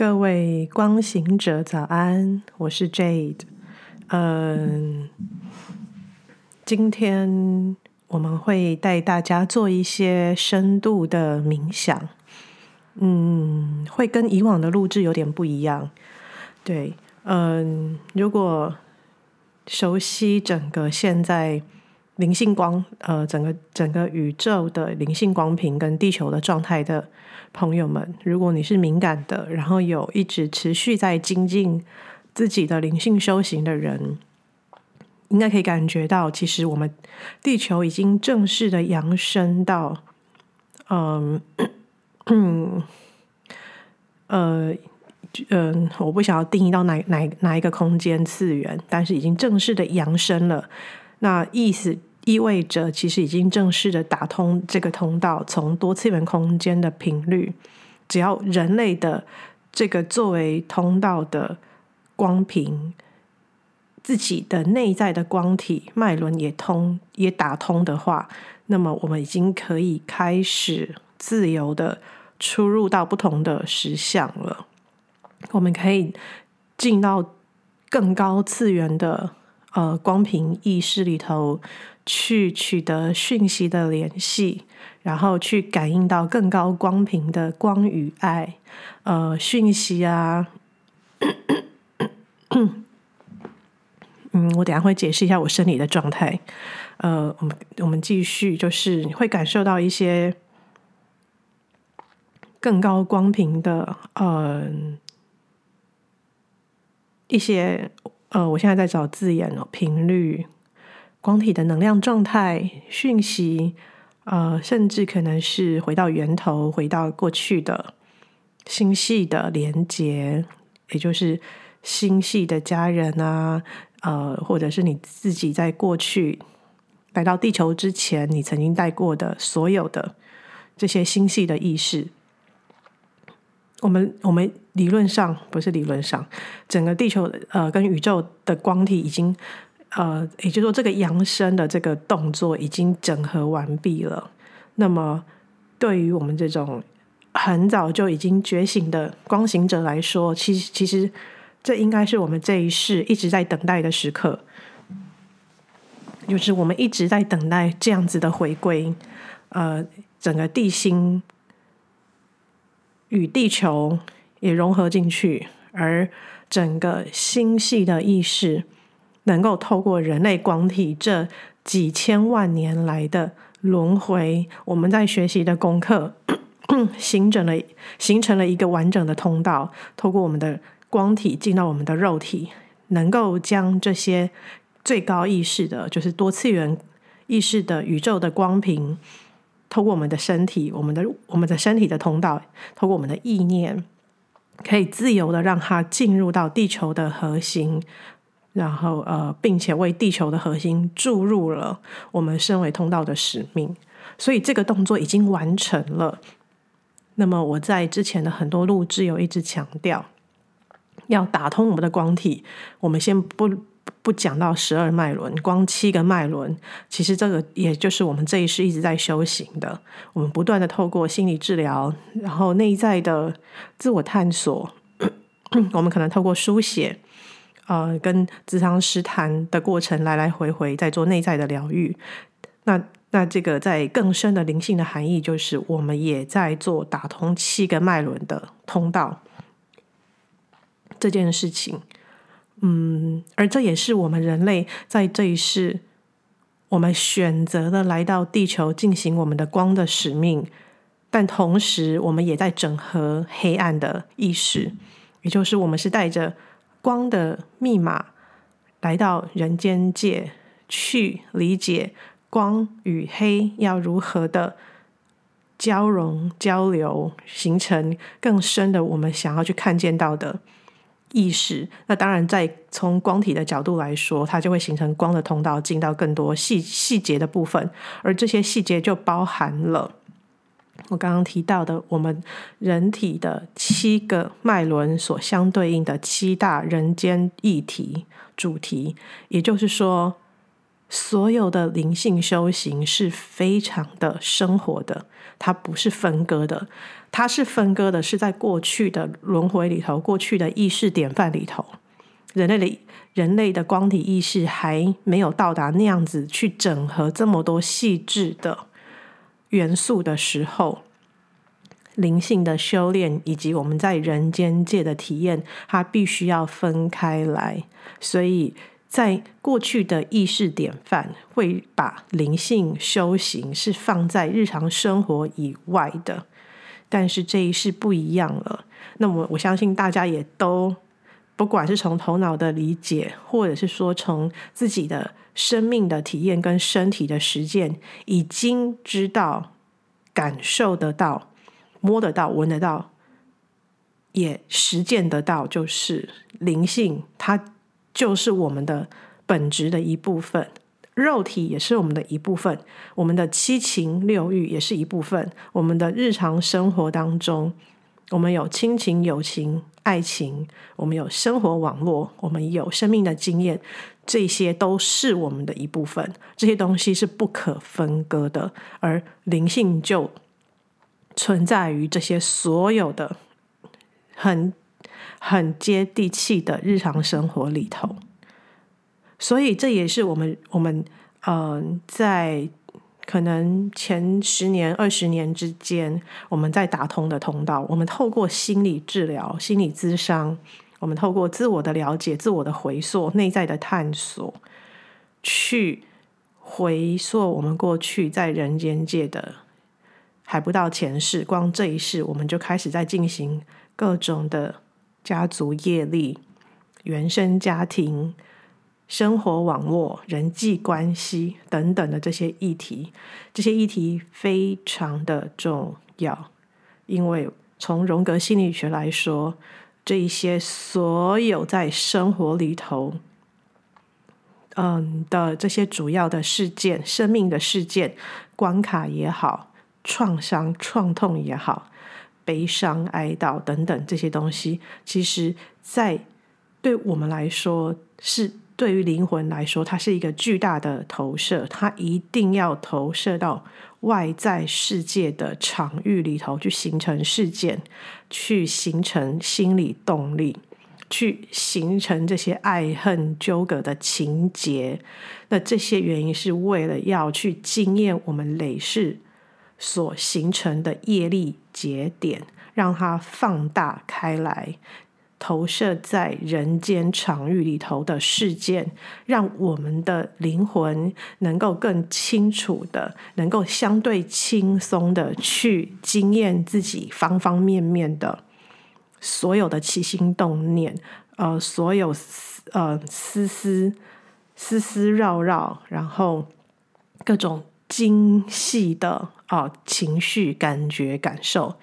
各位光行者早安，我是 Jade。嗯，今天我们会带大家做一些深度的冥想。嗯，会跟以往的录制有点不一样。对，嗯，如果熟悉整个现在灵性光，呃，整个整个宇宙的灵性光频跟地球的状态的。朋友们，如果你是敏感的，然后有一直持续在精进自己的灵性修行的人，应该可以感觉到，其实我们地球已经正式的扬升到，嗯嗯呃嗯，我不想要定义到哪哪哪一个空间次元，但是已经正式的扬升了。那意思。意味着，其实已经正式的打通这个通道，从多次元空间的频率，只要人类的这个作为通道的光频，自己的内在的光体脉轮也通也打通的话，那么我们已经可以开始自由的出入到不同的实相了。我们可以进到更高次元的呃光频意识里头。去取得讯息的联系，然后去感应到更高光频的光与爱，呃，讯息啊，嗯，我等下会解释一下我生理的状态，呃，我们我们继续，就是会感受到一些更高光频的，呃，一些，呃，我现在在找字眼哦，频率。光体的能量状态、讯息，呃，甚至可能是回到源头、回到过去的星系的连接，也就是星系的家人啊，呃，或者是你自己在过去来到地球之前，你曾经带过的所有的这些星系的意识。我们我们理论上不是理论上，整个地球呃跟宇宙的光体已经。呃，也就是说，这个扬升的这个动作已经整合完毕了。那么，对于我们这种很早就已经觉醒的光行者来说，其实其实这应该是我们这一世一直在等待的时刻，就是我们一直在等待这样子的回归。呃，整个地心与地球也融合进去，而整个星系的意识。能够透过人类光体这几千万年来的轮回，我们在学习的功课，形成了形成了一个完整的通道。透过我们的光体进到我们的肉体，能够将这些最高意识的，就是多次元意识的宇宙的光频，透过我们的身体，我们的我们的身体的通道，透过我们的意念，可以自由的让它进入到地球的核心。然后，呃，并且为地球的核心注入了我们身为通道的使命，所以这个动作已经完成了。那么我在之前的很多录制有一直强调，要打通我们的光体。我们先不不讲到十二脉轮，光七个脉轮，其实这个也就是我们这一世一直在修行的。我们不断的透过心理治疗，然后内在的自我探索，我们可能透过书写。呃，跟咨商师谈的过程来来回回，在做内在的疗愈。那那这个在更深的灵性的含义，就是我们也在做打通七个脉轮的通道这件事情。嗯，而这也是我们人类在这一世，我们选择了来到地球进行我们的光的使命。但同时，我们也在整合黑暗的意识，也就是我们是带着。光的密码来到人间界，去理解光与黑要如何的交融交流，形成更深的我们想要去看见到的意识。那当然，在从光体的角度来说，它就会形成光的通道，进到更多细细节的部分，而这些细节就包含了。我刚刚提到的，我们人体的七个脉轮所相对应的七大人间议题主题，也就是说，所有的灵性修行是非常的生活的，它不是分割的，它是分割的，是在过去的轮回里头，过去的意识典范里头，人类的人类的光体意识还没有到达那样子去整合这么多细致的元素的时候，灵性的修炼以及我们在人间界的体验，它必须要分开来，所以。在过去的意识典范，会把灵性修行是放在日常生活以外的，但是这一世不一样了。那么我相信大家也都，不管是从头脑的理解，或者是说从自己的生命的体验跟身体的实践，已经知道、感受得到、摸得到、闻得到，也实践得到，就是灵性它。就是我们的本质的一部分，肉体也是我们的一部分，我们的七情六欲也是一部分。我们的日常生活当中，我们有亲情、友情、爱情，我们有生活网络，我们有生命的经验，这些都是我们的一部分。这些东西是不可分割的，而灵性就存在于这些所有的很。很接地气的日常生活里头，所以这也是我们我们嗯、在可能前十年、二十年之间，我们在打通的通道。我们透过心理治疗、心理咨商，我们透过自我的了解、自我的回溯、内在的探索，去回溯我们过去在人间界的还不到前世，光这一世，我们就开始在进行各种的。家族业力、原生家庭、生活网络、人际关系等等的这些议题，这些议题非常的重要，因为从荣格心理学来说，这一些所有在生活里头，嗯的这些主要的事件、生命的事件、关卡也好、创伤、创痛也好。悲伤、哀悼等等这些东西，其实，在对我们来说，是对于灵魂来说，它是一个巨大的投射，它一定要投射到外在世界的场域里头去形成事件，去形成心理动力，去形成这些爱恨纠葛的情节。那这些原因是为了要去经验我们累世。所形成的业力节点，让它放大开来，投射在人间场域里头的事件，让我们的灵魂能够更清楚的，能够相对轻松的去经验自己方方面面的所有的起心动念，呃，所有呃丝丝丝丝绕绕，然后各种精细的。哦，情绪、感觉、感受，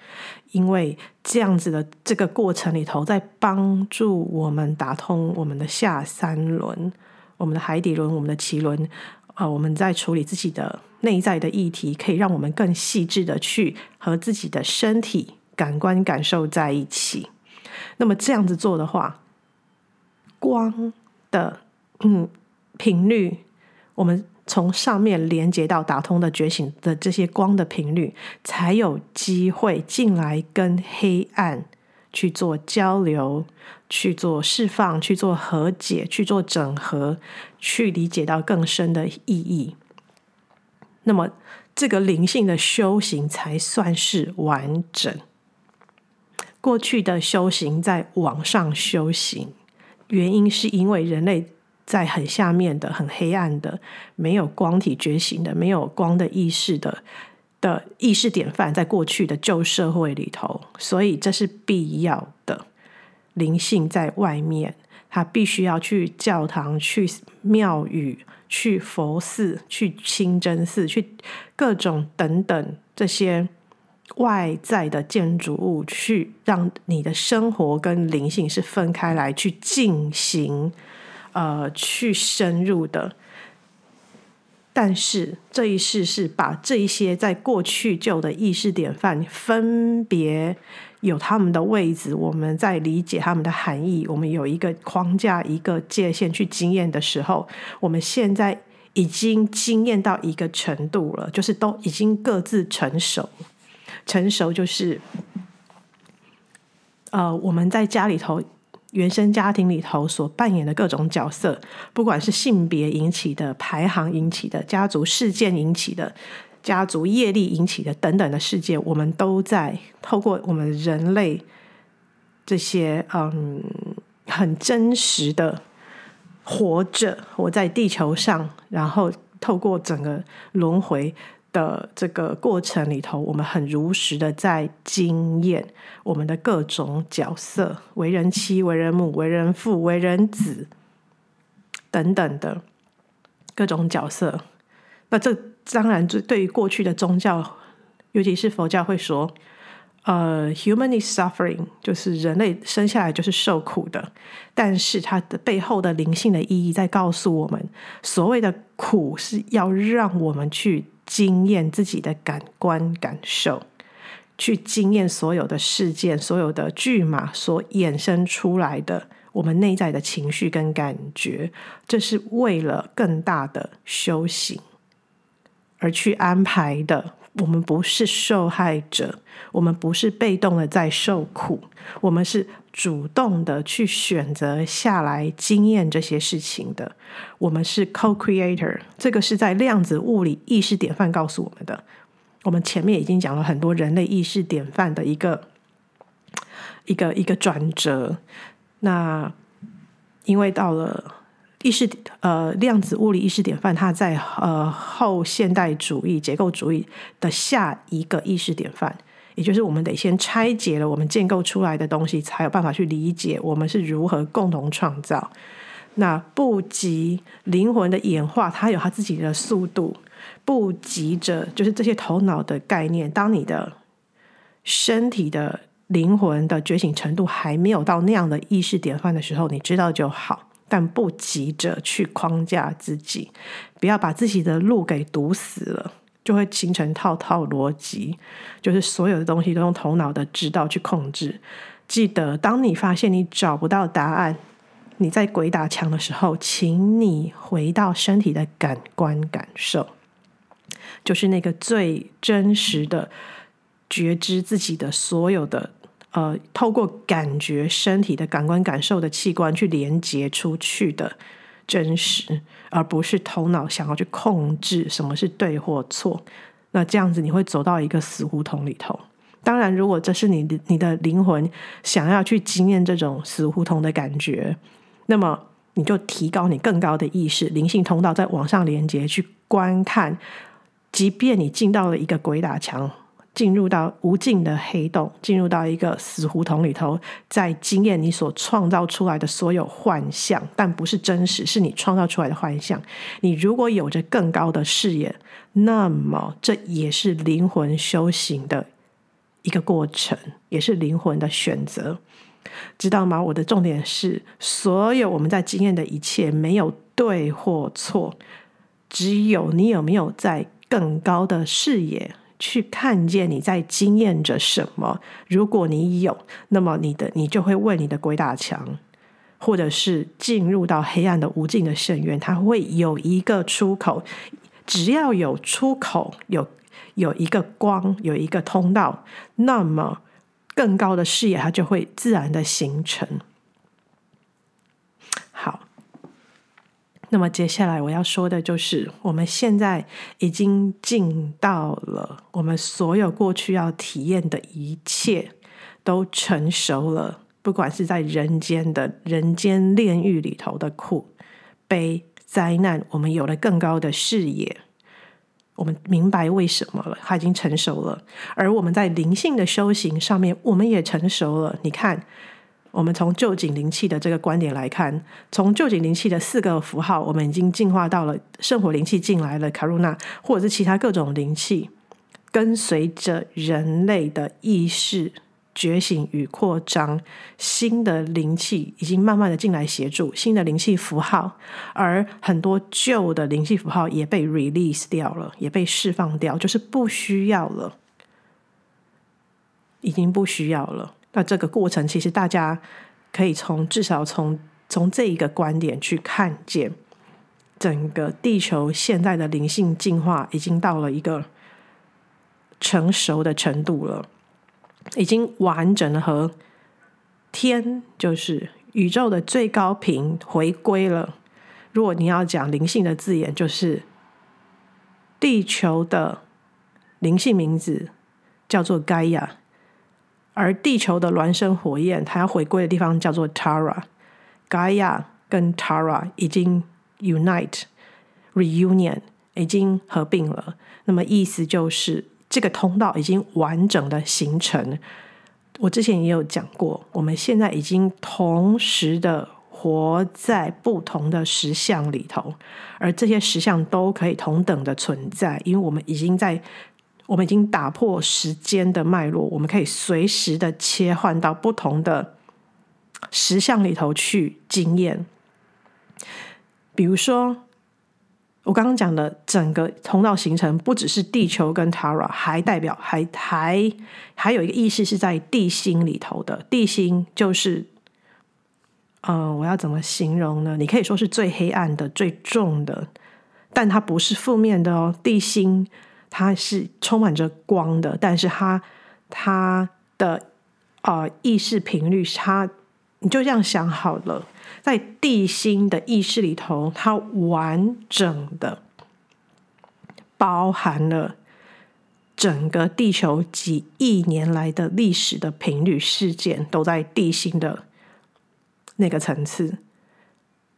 因为这样子的这个过程里头，在帮助我们打通我们的下三轮、我们的海底轮、我们的脐轮。啊、我们在处理自己的内在的议题，可以让我们更细致的去和自己的身体感官感受在一起。那么这样子做的话，光的嗯频率，我们。从上面连接到打通的觉醒的这些光的频率，才有机会进来跟黑暗去做交流、去做释放、去做和解、去做整合、去理解到更深的意义。那么，这个灵性的修行才算是完整。过去的修行在网上修行，原因是因为人类。在很下面的、很黑暗的、没有光体觉醒的、没有光的意识的的意识典范，在过去的旧社会里头，所以这是必要的。灵性在外面，他必须要去教堂、去庙宇、去佛寺、去清真寺、去各种等等这些外在的建筑物，去让你的生活跟灵性是分开来去进行。呃，去深入的，但是这一世是把这一些在过去旧的意识典范分别有他们的位置，我们在理解他们的含义，我们有一个框架、一个界限去经验的时候，我们现在已经经验到一个程度了，就是都已经各自成熟。成熟就是，呃，我们在家里头。原生家庭里头所扮演的各种角色，不管是性别引起的、排行引起的、家族事件引起的、家族业力引起的等等的事件，我们都在透过我们人类这些嗯很真实的活着，活在地球上，然后透过整个轮回。的这个过程里头，我们很如实的在经验我们的各种角色：为人妻、为人母、为人父、为人子等等的各种角色。那这当然，对于过去的宗教，尤其是佛教，会说：呃，human is suffering，就是人类生下来就是受苦的。但是它的背后的灵性的意义，在告诉我们，所谓的苦是要让我们去。经验自己的感官感受，去经验所有的事件、所有的剧码所衍生出来的我们内在的情绪跟感觉，这是为了更大的修行而去安排的。我们不是受害者，我们不是被动的在受苦，我们是主动的去选择下来经验这些事情的。我们是 co-creator，这个是在量子物理意识典范告诉我们的。我们前面已经讲了很多人类意识典范的一个一个一个转折。那因为到了。意识呃，量子物理意识典范，它在呃后现代主义结构主义的下一个意识典范，也就是我们得先拆解了我们建构出来的东西，才有办法去理解我们是如何共同创造。那不及灵魂的演化，它有它自己的速度，不急着就是这些头脑的概念。当你的身体的灵魂的觉醒程度还没有到那样的意识典范的时候，你知道就好。但不急着去框架自己，不要把自己的路给堵死了，就会形成套套逻辑，就是所有的东西都用头脑的知道去控制。记得，当你发现你找不到答案，你在鬼打墙的时候，请你回到身体的感官感受，就是那个最真实的觉知自己的所有的。呃，透过感觉身体的感官感受的器官去连接出去的真实，而不是头脑想要去控制什么是对或错。那这样子你会走到一个死胡同里头。当然，如果这是你的你的灵魂想要去经验这种死胡同的感觉，那么你就提高你更高的意识，灵性通道再往上连接去观看，即便你进到了一个鬼打墙。进入到无尽的黑洞，进入到一个死胡同里头，在经验你所创造出来的所有幻象，但不是真实，是你创造出来的幻象。你如果有着更高的视野，那么这也是灵魂修行的一个过程，也是灵魂的选择，知道吗？我的重点是，所有我们在经验的一切没有对或错，只有你有没有在更高的视野。去看见你在经验着什么。如果你有，那么你的你就会为你的鬼打墙，或者是进入到黑暗的无尽的深渊，它会有一个出口。只要有出口，有有一个光，有一个通道，那么更高的视野它就会自然的形成。好。那么接下来我要说的就是，我们现在已经进到了我们所有过去要体验的一切都成熟了，不管是在人间的人间炼狱里头的苦、悲、灾难，我们有了更高的视野，我们明白为什么了，它已经成熟了。而我们在灵性的修行上面，我们也成熟了。你看。我们从旧井灵气的这个观点来看，从旧井灵气的四个符号，我们已经进化到了圣火灵气进来了，卡露娜或者是其他各种灵气，跟随着人类的意识觉醒与扩张，新的灵气已经慢慢的进来协助，新的灵气符号，而很多旧的灵气符号也被 release 掉了，也被释放掉，就是不需要了，已经不需要了。那这个过程，其实大家可以从至少从从这一个观点去看见，整个地球现在的灵性进化已经到了一个成熟的程度了，已经完整的和天，就是宇宙的最高频回归了。如果你要讲灵性的字眼，就是地球的灵性名字叫做盖亚而地球的孪生火焰，它要回归的地方叫做 Tara。Gaia 跟 Tara 已经 unite reunion 已经合并了，那么意思就是这个通道已经完整的形成。我之前也有讲过，我们现在已经同时的活在不同的实相里头，而这些实相都可以同等的存在，因为我们已经在，我们已经打破时间的脉络，我们可以随时的切换到不同的实相里头去经验。比如说，我刚刚讲的整个通道形成，不只是地球跟 Tara，还代表还还还有一个意识是在地心里头的。地心就是，嗯、我要怎么形容呢？你可以说是最黑暗的、最重的，但它不是负面的哦。地心它是充满着光的，但是它它的呃意识频率，它你就这样想好了。在地心的意识里头，它完整的包含了整个地球几亿年来的历史的频率事件，都在地心的那个层次。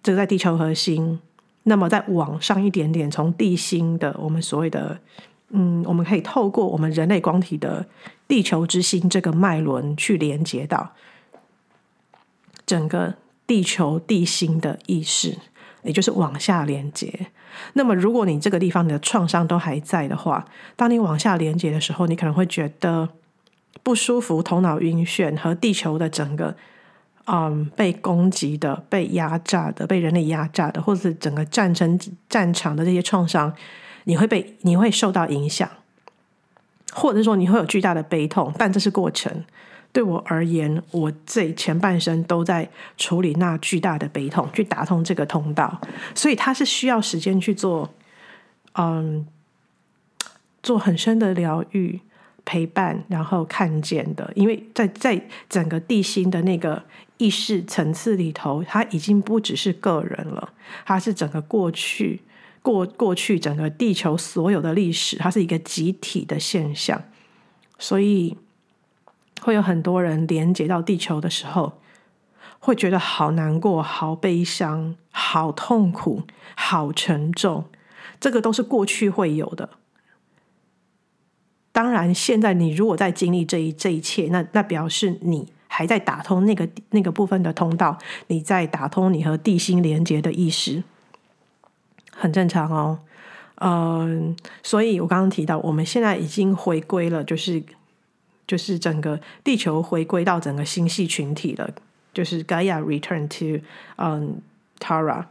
这在地球核心，那么再往上一点点，从地心的我们所谓的嗯，我们可以透过我们人类光体的地球之心这个脉轮去连接到整个。地球地心的意识，也就是往下连接。那么，如果你这个地方你的创伤都还在的话，当你往下连接的时候，你可能会觉得不舒服、头脑晕眩，和地球的整个嗯被攻击的、被压榨的、被人类压榨的，或者是整个战争战场的这些创伤，你会被你会受到影响，或者说你会有巨大的悲痛，但这是过程。对我而言，我这前半生都在处理那巨大的悲痛，去打通这个通道，所以它是需要时间去做，嗯，做很深的疗愈、陪伴，然后看见的。因为在在整个地心的那个意识层次里头，它已经不只是个人了，它是整个过去过过去整个地球所有的历史，它是一个集体的现象，所以。会有很多人连接到地球的时候，会觉得好难过、好悲伤、好痛苦、好沉重。这个都是过去会有的。当然，现在你如果在经历这一这一切，那那表示你还在打通那个那个部分的通道，你在打通你和地心连接的意识，很正常哦。嗯，所以我刚刚提到，我们现在已经回归了，就是。就是整个地球回归到整个星系群体了，就是 Gaia return to 嗯 Tara。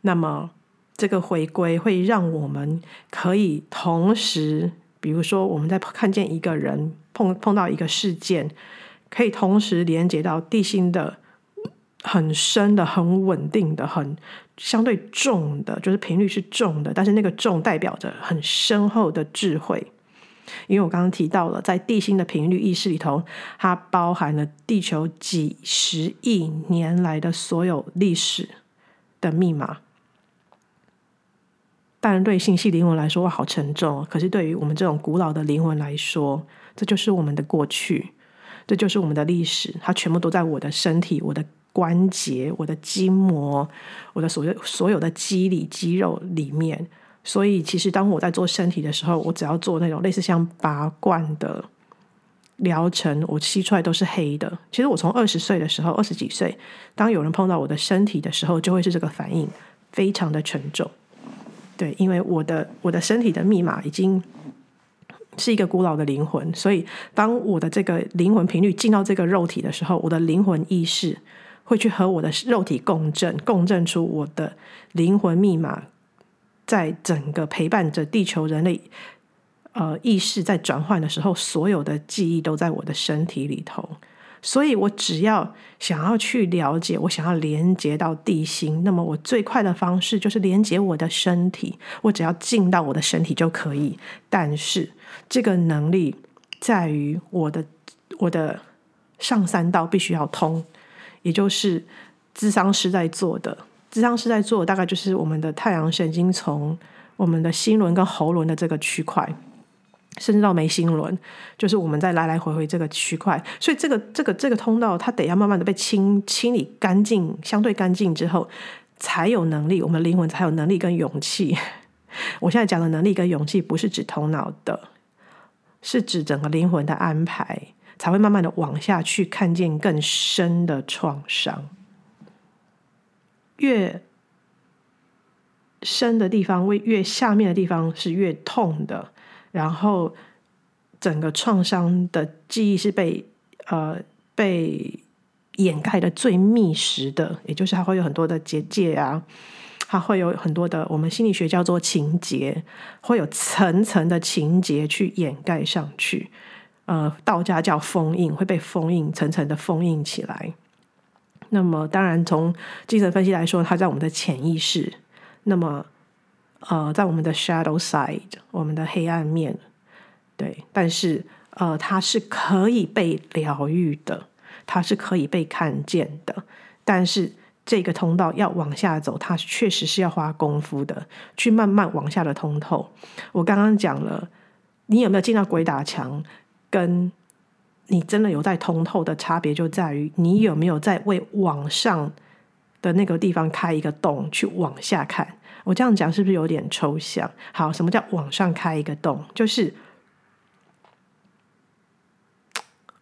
那么这个回归会让我们可以同时，比如说我们在看见一个人碰碰到一个事件，可以同时连接到地心的很深的、很稳定的、很相对重的，就是频率是重的，但是那个重代表着很深厚的智慧。因为我刚刚提到了，在地心的频率意识里头，它包含了地球几十亿年来的所有历史的密码。当然，对星系灵魂来说，好沉重。可是，对于我们这种古老的灵魂来说，这就是我们的过去，这就是我们的历史。它全部都在我的身体、我的关节、我的筋膜、我的所有所有的肌理肌肉里面。所以，其实当我在做身体的时候，我只要做那种类似像拔罐的疗程，我吸出来都是黑的。其实我从二十岁的时候，二十几岁，当有人碰到我的身体的时候，就会是这个反应，非常的沉重。对，因为我的我的身体的密码已经是一个古老的灵魂，所以当我的这个灵魂频率进到这个肉体的时候，我的灵魂意识会去和我的肉体共振，共振出我的灵魂密码。在整个陪伴着地球人类，呃，意识在转换的时候，所有的记忆都在我的身体里头。所以我只要想要去了解，我想要连接到地心，那么我最快的方式就是连接我的身体，我只要进到我的身体就可以。但是这个能力在于我的我的上三道必须要通，也就是咨商师在做的。咨商师在做大概就是我们的太阳神经从、我们的心轮跟喉轮的这个区块。甚至到眉心轮，就是我们在来来回回这个区块，所以这个这个这个通道，它得要慢慢的被清清理干净，相对干净之后，才有能力，我们灵魂才有能力跟勇气。我现在讲的能力跟勇气，不是指头脑的，是指整个灵魂的安排，才会慢慢的往下去看见更深的创伤。越深的地方，为越下面的地方是越痛的。然后，整个创伤的记忆是被呃被掩盖的最密实的，也就是它会有很多的结界啊，它会有很多的我们心理学叫做情节，会有层层的情节去掩盖上去。呃，道家叫封印，会被封印，层层的封印起来。那么，当然从精神分析来说，它在我们的潜意识。那么。呃，在我们的 shadow side，我们的黑暗面，对，但是呃，它是可以被疗愈的，它是可以被看见的。但是这个通道要往下走，它确实是要花功夫的，去慢慢往下的通透。我刚刚讲了，你有没有进到鬼打墙，跟你真的有在通透的差别，就在于你有没有在为往上的那个地方开一个洞，去往下看。我这样讲是不是有点抽象？好，什么叫往上开一个洞？就是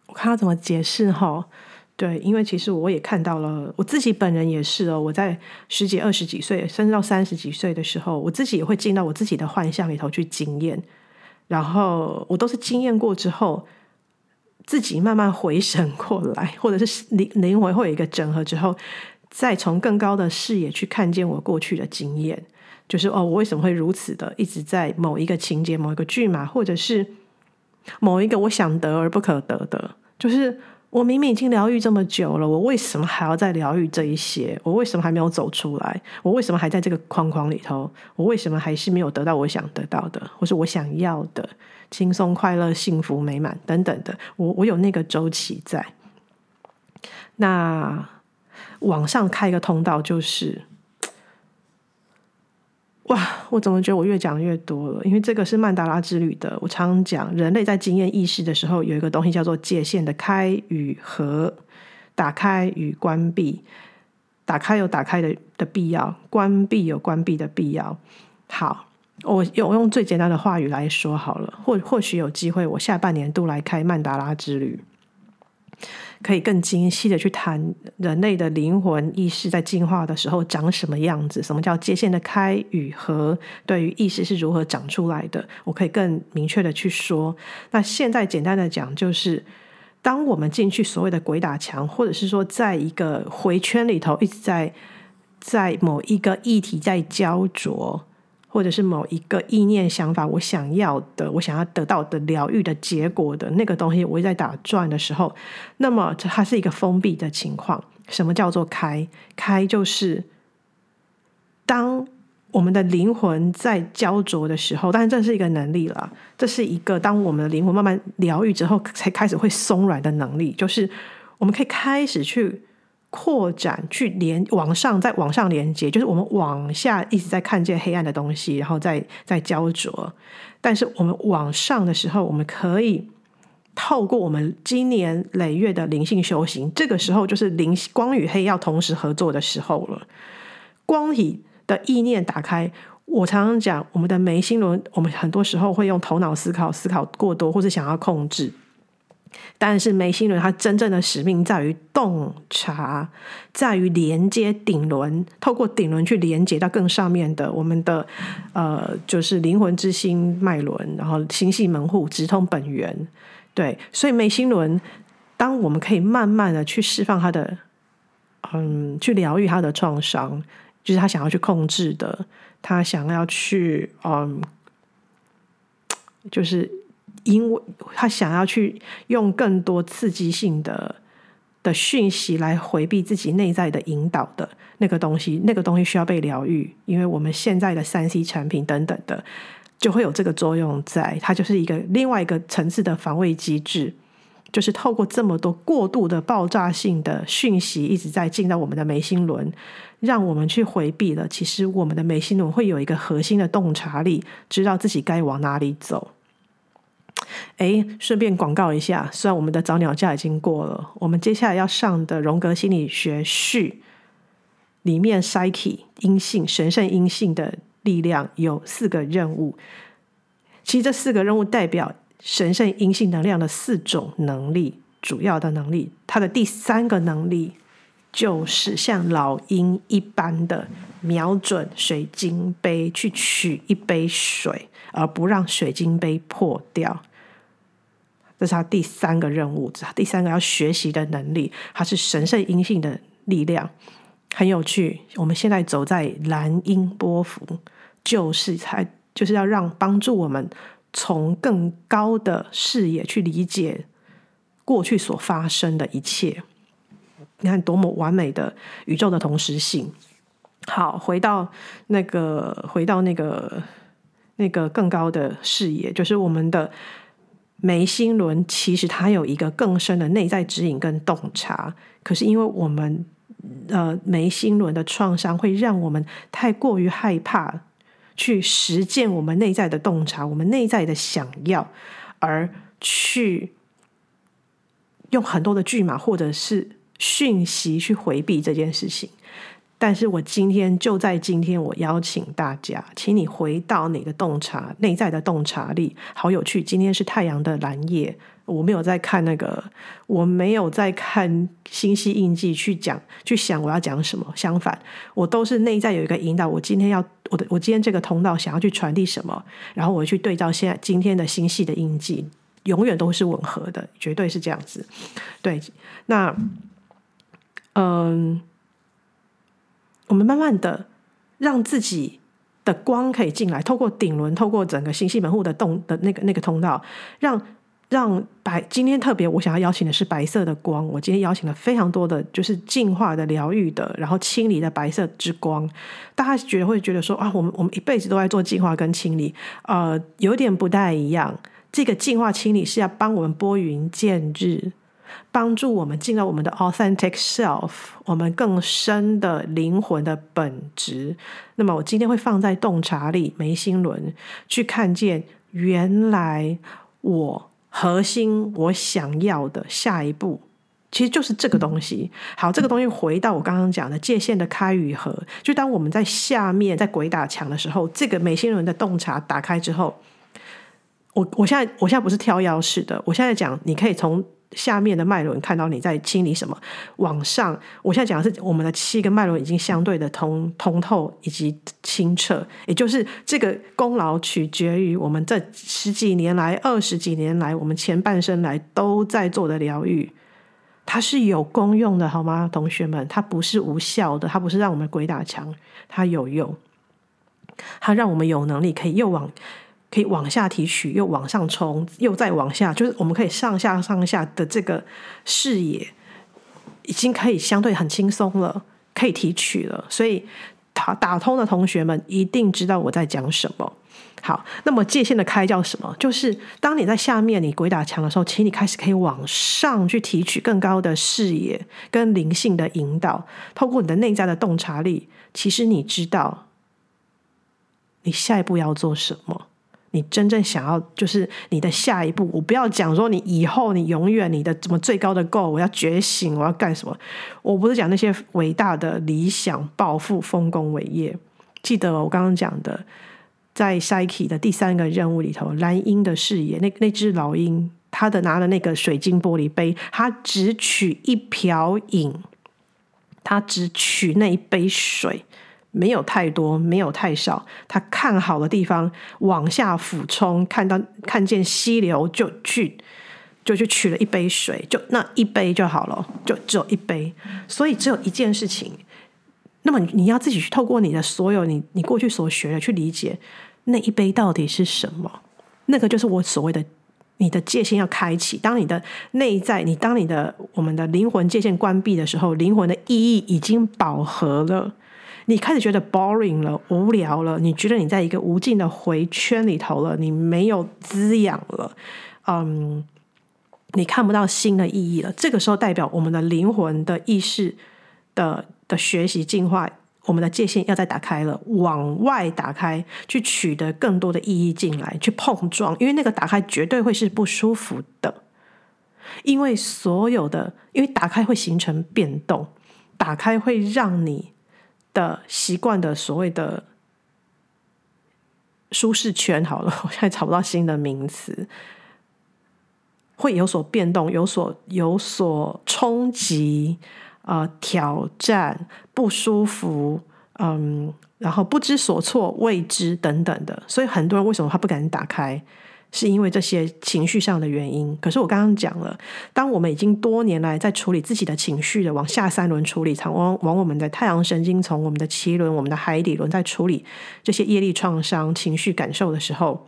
我看他怎么解释哈。对，因为其实我也看到了，我自己本人也是哦。我在十几、二十几岁，甚至到三十几岁的时候，我自己也会进到我自己的幻象里头去经验。然后我都是经验过之后，自己慢慢回神过来，或者是灵灵魂会有一个整合之后，再从更高的视野去看见我过去的经验。就是哦，我为什么会如此的一直在某一个情节、某一个剧码，或者是某一个我想得而不可得的？就是我明明已经疗愈这么久了，我为什么还要再疗愈这一些？我为什么还没有走出来？我为什么还在这个框框里头？我为什么还是没有得到我想得到的，或是我想要的轻松、快乐、幸福、美满等等的？我我有那个周期在。那网上开一个通道，就是。哇，我怎么觉得我越讲越多了？因为这个是曼达拉之旅的。我常讲，人类在经验意识的时候，有一个东西叫做界限的开与合，打开与关闭。打开有打开的的必要，关闭有关闭的必要。好，我用我用最简单的话语来说好了。或或许有机会，我下半年度来开曼达拉之旅。可以更精细的去谈人类的灵魂意识在进化的时候长什么样子，什么叫界限的开与合，对于意识是如何长出来的，我可以更明确的去说。那现在简单的讲，就是当我们进去所谓的鬼打墙，或者是说在一个回圈里头，一直在在某一个议题在焦灼。或者是某一个意念想法，我想要的，我想要得到的疗愈的结果的那个东西，我在打转的时候，那么它是一个封闭的情况。什么叫做开？开就是当我们的灵魂在焦灼的时候，但是这是一个能力了，这是一个当我们的灵魂慢慢疗愈之后，才开始会松软的能力，就是我们可以开始去。扩展去连往上，再往上连接，就是我们往下一直在看见黑暗的东西，然后再再焦灼。但是我们往上的时候，我们可以透过我们经年累月的灵性修行，这个时候就是灵光与黑要同时合作的时候了。光体的意念打开，我常常讲，我们的眉心轮，我们很多时候会用头脑思考，思考过多，或是想要控制。但是眉心轮它真正的使命在于洞察，在于连接顶轮，透过顶轮去连接到更上面的我们的呃，就是灵魂之心脉轮，然后星系门户直通本源。对，所以眉心轮，当我们可以慢慢的去释放它的，嗯，去疗愈它的创伤，就是他想要去控制的，他想要去，嗯，就是。因为他想要去用更多刺激性的的讯息来回避自己内在的引导的那个东西，那个东西需要被疗愈，因为我们现在的三 C 产品等等的，就会有这个作用在，它就是一个另外一个层次的防卫机制，就是透过这么多过度的爆炸性的讯息一直在进到我们的眉心轮，让我们去回避了。其实我们的眉心轮会有一个核心的洞察力，知道自己该往哪里走。哎，顺便广告一下，虽然我们的早鸟价已经过了，我们接下来要上的荣格心理学序里面，Psyche 阴性神圣阴性的力量有四个任务。其实这四个任务代表神圣阴性能量的四种能力，主要的能力。它的第三个能力就是像老鹰一般的瞄准水晶杯去取一杯水。而不让水晶杯破掉，这是他第三个任务，第三个要学习的能力。它是神圣阴性的力量，很有趣。我们现在走在蓝音波符，就是才就是要让帮助我们从更高的视野去理解过去所发生的一切。你看多么完美的宇宙的同时性。好，回到那个，回到那个。那个更高的视野，就是我们的眉心轮，其实它有一个更深的内在指引跟洞察。可是因为我们呃眉心轮的创伤，会让我们太过于害怕去实践我们内在的洞察，我们内在的想要，而去用很多的句码或者是讯息去回避这件事情。但是我今天就在今天，我邀请大家，请你回到你的洞察内在的洞察力，好有趣。今天是太阳的蓝夜，我没有在看那个，我没有在看星系印记去讲去想我要讲什么。相反，我都是内在有一个引导。我今天要我的，我今天这个通道想要去传递什么，然后我去对照现在今天的星系的印记，永远都是吻合的，绝对是这样子。对，那嗯。我们慢慢的让自己的光可以进来，透过顶轮，透过整个星系门户的洞的那个那个通道，让让白。今天特别，我想要邀请的是白色的光。我今天邀请了非常多的，就是净化的、疗愈的，然后清理的白色之光。大家觉得会觉得说啊，我们我们一辈子都在做净化跟清理，呃，有点不太一样。这个净化清理是要帮我们拨云见日。帮助我们进到我们的 authentic self，我们更深的灵魂的本质。那么，我今天会放在洞察力、眉心轮，去看见原来我核心我想要的下一步，其实就是这个东西。好，这个东西回到我刚刚讲的界限的开与合，就当我们在下面在鬼打墙的时候，这个眉心轮的洞察打开之后，我我现在我现在不是挑钥匙的，我现在讲你可以从。下面的脉轮看到你在清理什么？往上，我现在讲的是我们的七个脉轮已经相对的通通透以及清澈，也就是这个功劳取决于我们这十几年来、二十几年来，我们前半生来都在做的疗愈，它是有功用的，好吗，同学们？它不是无效的，它不是让我们鬼打墙，它有用，它让我们有能力可以又往。可以往下提取，又往上冲，又再往下，就是我们可以上下上下的这个视野，已经可以相对很轻松了，可以提取了。所以打打通的同学们一定知道我在讲什么。好，那么界限的开叫什么？就是当你在下面你鬼打墙的时候，请你开始可以往上去提取更高的视野跟灵性的引导，透过你的内在的洞察力，其实你知道你下一步要做什么。你真正想要就是你的下一步，我不要讲说你以后你永远你的怎么最高的 goal，我要觉醒，我要干什么？我不是讲那些伟大的理想、抱负、丰功伟业。记得我刚刚讲的，在 Psyche 的第三个任务里头，蓝鹰的视野，那那只老鹰，他的拿的那个水晶玻璃杯，他只取一瓢饮，他只取那一杯水。没有太多，没有太少。他看好的地方往下俯冲，看到看见溪流就去，就去取了一杯水，就那一杯就好了，就只有一杯。所以只有一件事情。那么你要自己去透过你的所有你你过去所学的去理解那一杯到底是什么。那个就是我所谓的你的界限要开启。当你的内在，你当你的我们的灵魂界限关闭的时候，灵魂的意义已经饱和了。你开始觉得 boring 了，无聊了，你觉得你在一个无尽的回圈里头了，你没有滋养了，嗯，你看不到新的意义了。这个时候代表我们的灵魂的意识的的学习进化，我们的界限要再打开了，往外打开，去取得更多的意义进来，去碰撞，因为那个打开绝对会是不舒服的，因为所有的，因为打开会形成变动，打开会让你。的习惯的所谓的舒适圈，好了，我现在找不到新的名词，会有所变动，有所有所冲击，呃，挑战，不舒服，嗯，然后不知所措、未知等等的，所以很多人为什么他不敢打开？是因为这些情绪上的原因。可是我刚刚讲了，当我们已经多年来在处理自己的情绪的，往下三轮处理，从往往我们的太阳神经从、我们的脐轮、我们的海底轮，在处理这些业力创伤、情绪感受的时候，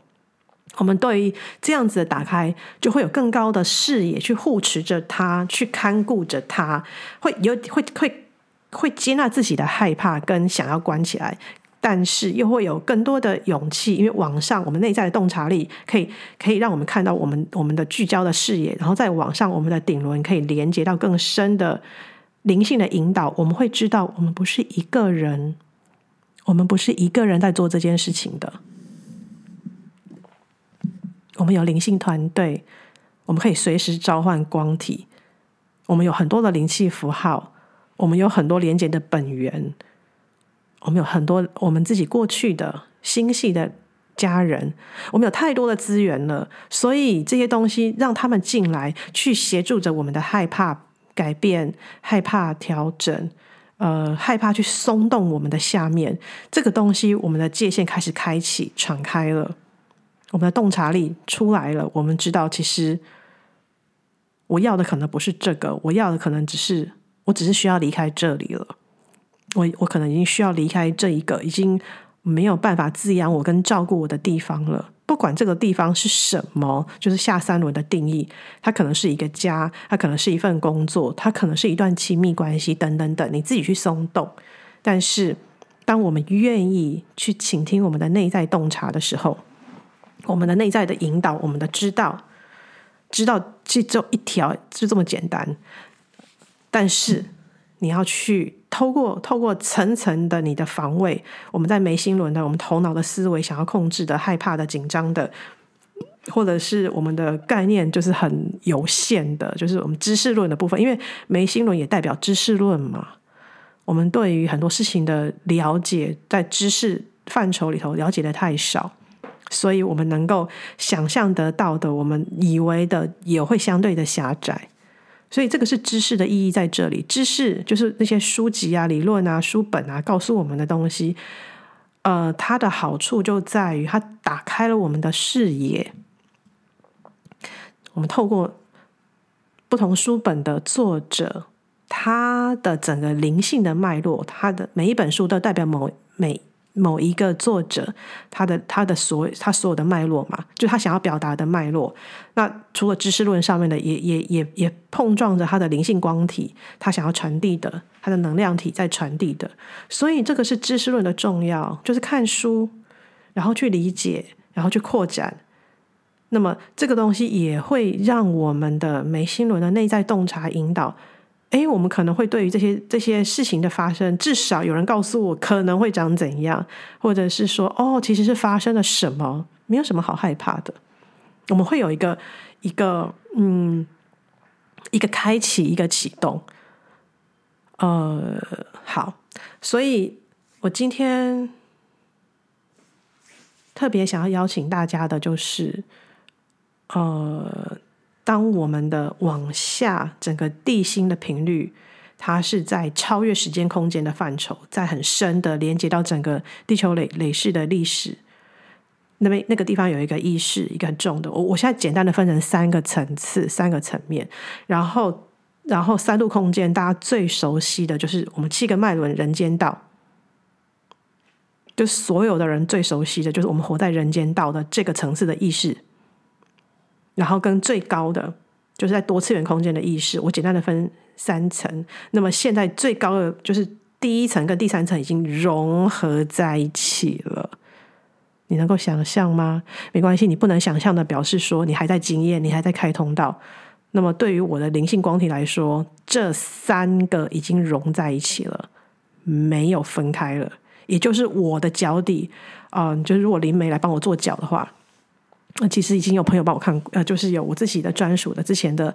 我们对于这样子的打开，就会有更高的视野去护持着它，去看顾着它，会有会会会接纳自己的害怕跟想要关起来。但是又会有更多的勇气，因为往上，我们内在的洞察力可以可以让我们看到我们我们的聚焦的视野，然后再往上，我们的顶轮可以连接到更深的灵性的引导。我们会知道，我们不是一个人，我们不是一个人在做这件事情的。我们有灵性团队，我们可以随时召唤光体，我们有很多的灵气符号，我们有很多连接的本源。我们有很多我们自己过去的心系的家人，我们有太多的资源了，所以这些东西让他们进来，去协助着我们的害怕改变、害怕调整，呃，害怕去松动我们的下面这个东西，我们的界限开始开启、敞开了，我们的洞察力出来了。我们知道，其实我要的可能不是这个，我要的可能只是，我只是需要离开这里了。我我可能已经需要离开这一个已经没有办法滋养我跟照顾我的地方了。不管这个地方是什么，就是下三轮的定义，它可能是一个家，它可能是一份工作，它可能是一段亲密关系，等等等，你自己去松动。但是，当我们愿意去倾听我们的内在洞察的时候，我们的内在的引导，我们的知道，知道这只有一条，就这么简单。但是，你要去。透过透过层层的你的防卫，我们在眉心轮的我们头脑的思维想要控制的、害怕的、紧张的，或者是我们的概念就是很有限的，就是我们知识论的部分。因为眉心轮也代表知识论嘛，我们对于很多事情的了解，在知识范畴里头了解的太少，所以我们能够想象得到的，我们以为的也会相对的狭窄。所以这个是知识的意义在这里。知识就是那些书籍啊、理论啊、书本啊，告诉我们的东西。呃，它的好处就在于它打开了我们的视野。我们透过不同书本的作者，他的整个灵性的脉络，他的每一本书都代表某每。某一个作者，他的他的所他所有的脉络嘛，就他想要表达的脉络。那除了知识论上面的，也也也也碰撞着他的灵性光体，他想要传递的，他的能量体在传递的。所以这个是知识论的重要，就是看书，然后去理解，然后去扩展。那么这个东西也会让我们的眉心轮的内在洞察引导。哎，我们可能会对于这些这些事情的发生，至少有人告诉我可能会长怎样，或者是说，哦，其实是发生了什么，没有什么好害怕的。我们会有一个一个嗯，一个开启，一个启动。呃，好，所以我今天特别想要邀请大家的就是，呃。当我们的往下整个地心的频率，它是在超越时间空间的范畴，在很深的连接到整个地球累累世的历史。那边那个地方有一个意识，一个很重的。我我现在简单的分成三个层次、三个层面。然后，然后三度空间，大家最熟悉的就是我们七个脉轮人间道，就所有的人最熟悉的就是我们活在人间道的这个层次的意识。然后跟最高的就是在多次元空间的意识，我简单的分三层。那么现在最高的就是第一层跟第三层已经融合在一起了。你能够想象吗？没关系，你不能想象的表示说你还在经验，你还在开通道。那么对于我的灵性光体来说，这三个已经融在一起了，没有分开了。也就是我的脚底，嗯、就是如果灵媒来帮我做脚的话，那其实已经有朋友帮我看，呃，就是有我自己的专属的之前的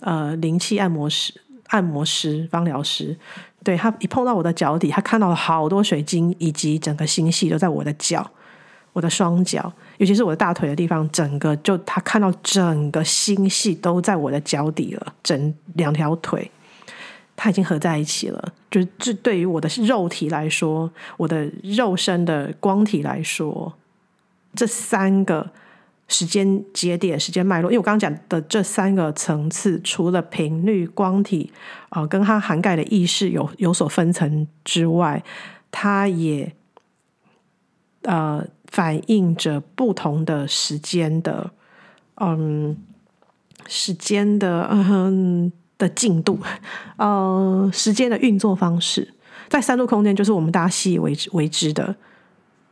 呃灵气按摩师、按摩师、芳疗师，对，他一碰到我的脚底，他看到了好多水晶以及整个星系都在我的脚。我的双脚，尤其是我的大腿的地方，整个就他看到整个星系都在我的脚底了，整两条腿，它已经合在一起了。就这对于我的肉体来说，我的肉身的光体来说，这三个时间节点、时间脉络，因为我刚刚讲的这三个层次，除了频率、光体啊、跟它涵盖的意识有有所分层之外，它也呃。反映着不同的时间的，嗯，时间的嗯的进度，呃，时间的运作方式，在三度空间就是我们大家习以为之为之的，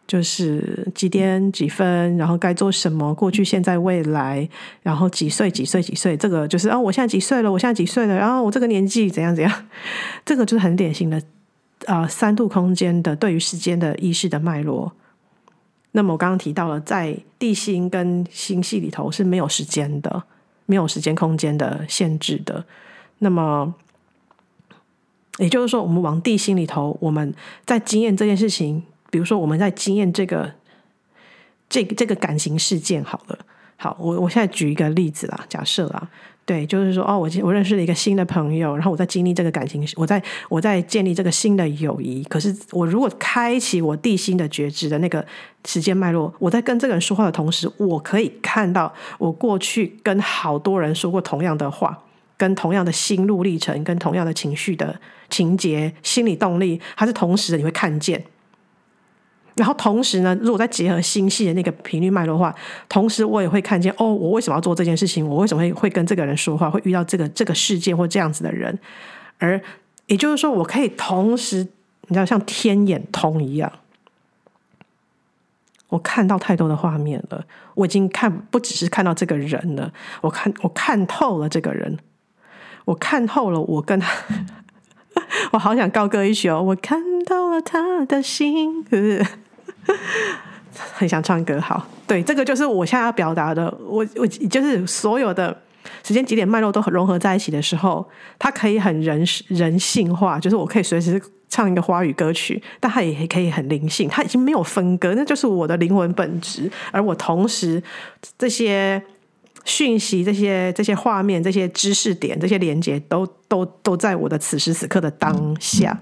就是几点几分，然后该做什么，过去、现在、未来，然后几岁、几岁、几岁，这个就是啊，我现在几岁了？我现在几岁了？然后我这个年纪怎样怎样？这个就是很典型的啊，三度空间的对于时间的意识的脉络。那么我刚刚提到了，在地心跟星系里头是没有时间的，没有时间空间的限制的。那么也就是说，我们往地心里头，我们在经验这件事情，比如说我们在经验这个这个这个感情事件，好了，好，我我现在举一个例子啦，假设啦。对，就是说，哦，我我认识了一个新的朋友，然后我在经历这个感情，我在我在建立这个新的友谊。可是，我如果开启我地心的觉知的那个时间脉络，我在跟这个人说话的同时，我可以看到我过去跟好多人说过同样的话，跟同样的心路历程，跟同样的情绪的情节、心理动力，还是同时的，你会看见。然后同时呢，如果再结合星系的那个频率脉络的话，同时我也会看见哦，我为什么要做这件事情？我为什么会会跟这个人说话？会遇到这个这个事件或这样子的人？而也就是说，我可以同时，你知道，像天眼通一样，我看到太多的画面了。我已经看不只是看到这个人了，我看我看透了这个人，我看透了我跟他。我好想高歌一曲哦！我看到了他的心，是不是？很想唱歌，好，对，这个就是我现在要表达的。我我就是所有的时间节点脉络都很融合在一起的时候，它可以很人人性化，就是我可以随时唱一个华语歌曲，但它也可以很灵性，它已经没有分割，那就是我的灵魂本质。而我同时这些讯息、这些这些画面、这些知识点、这些连接，都都都在我的此时此刻的当下。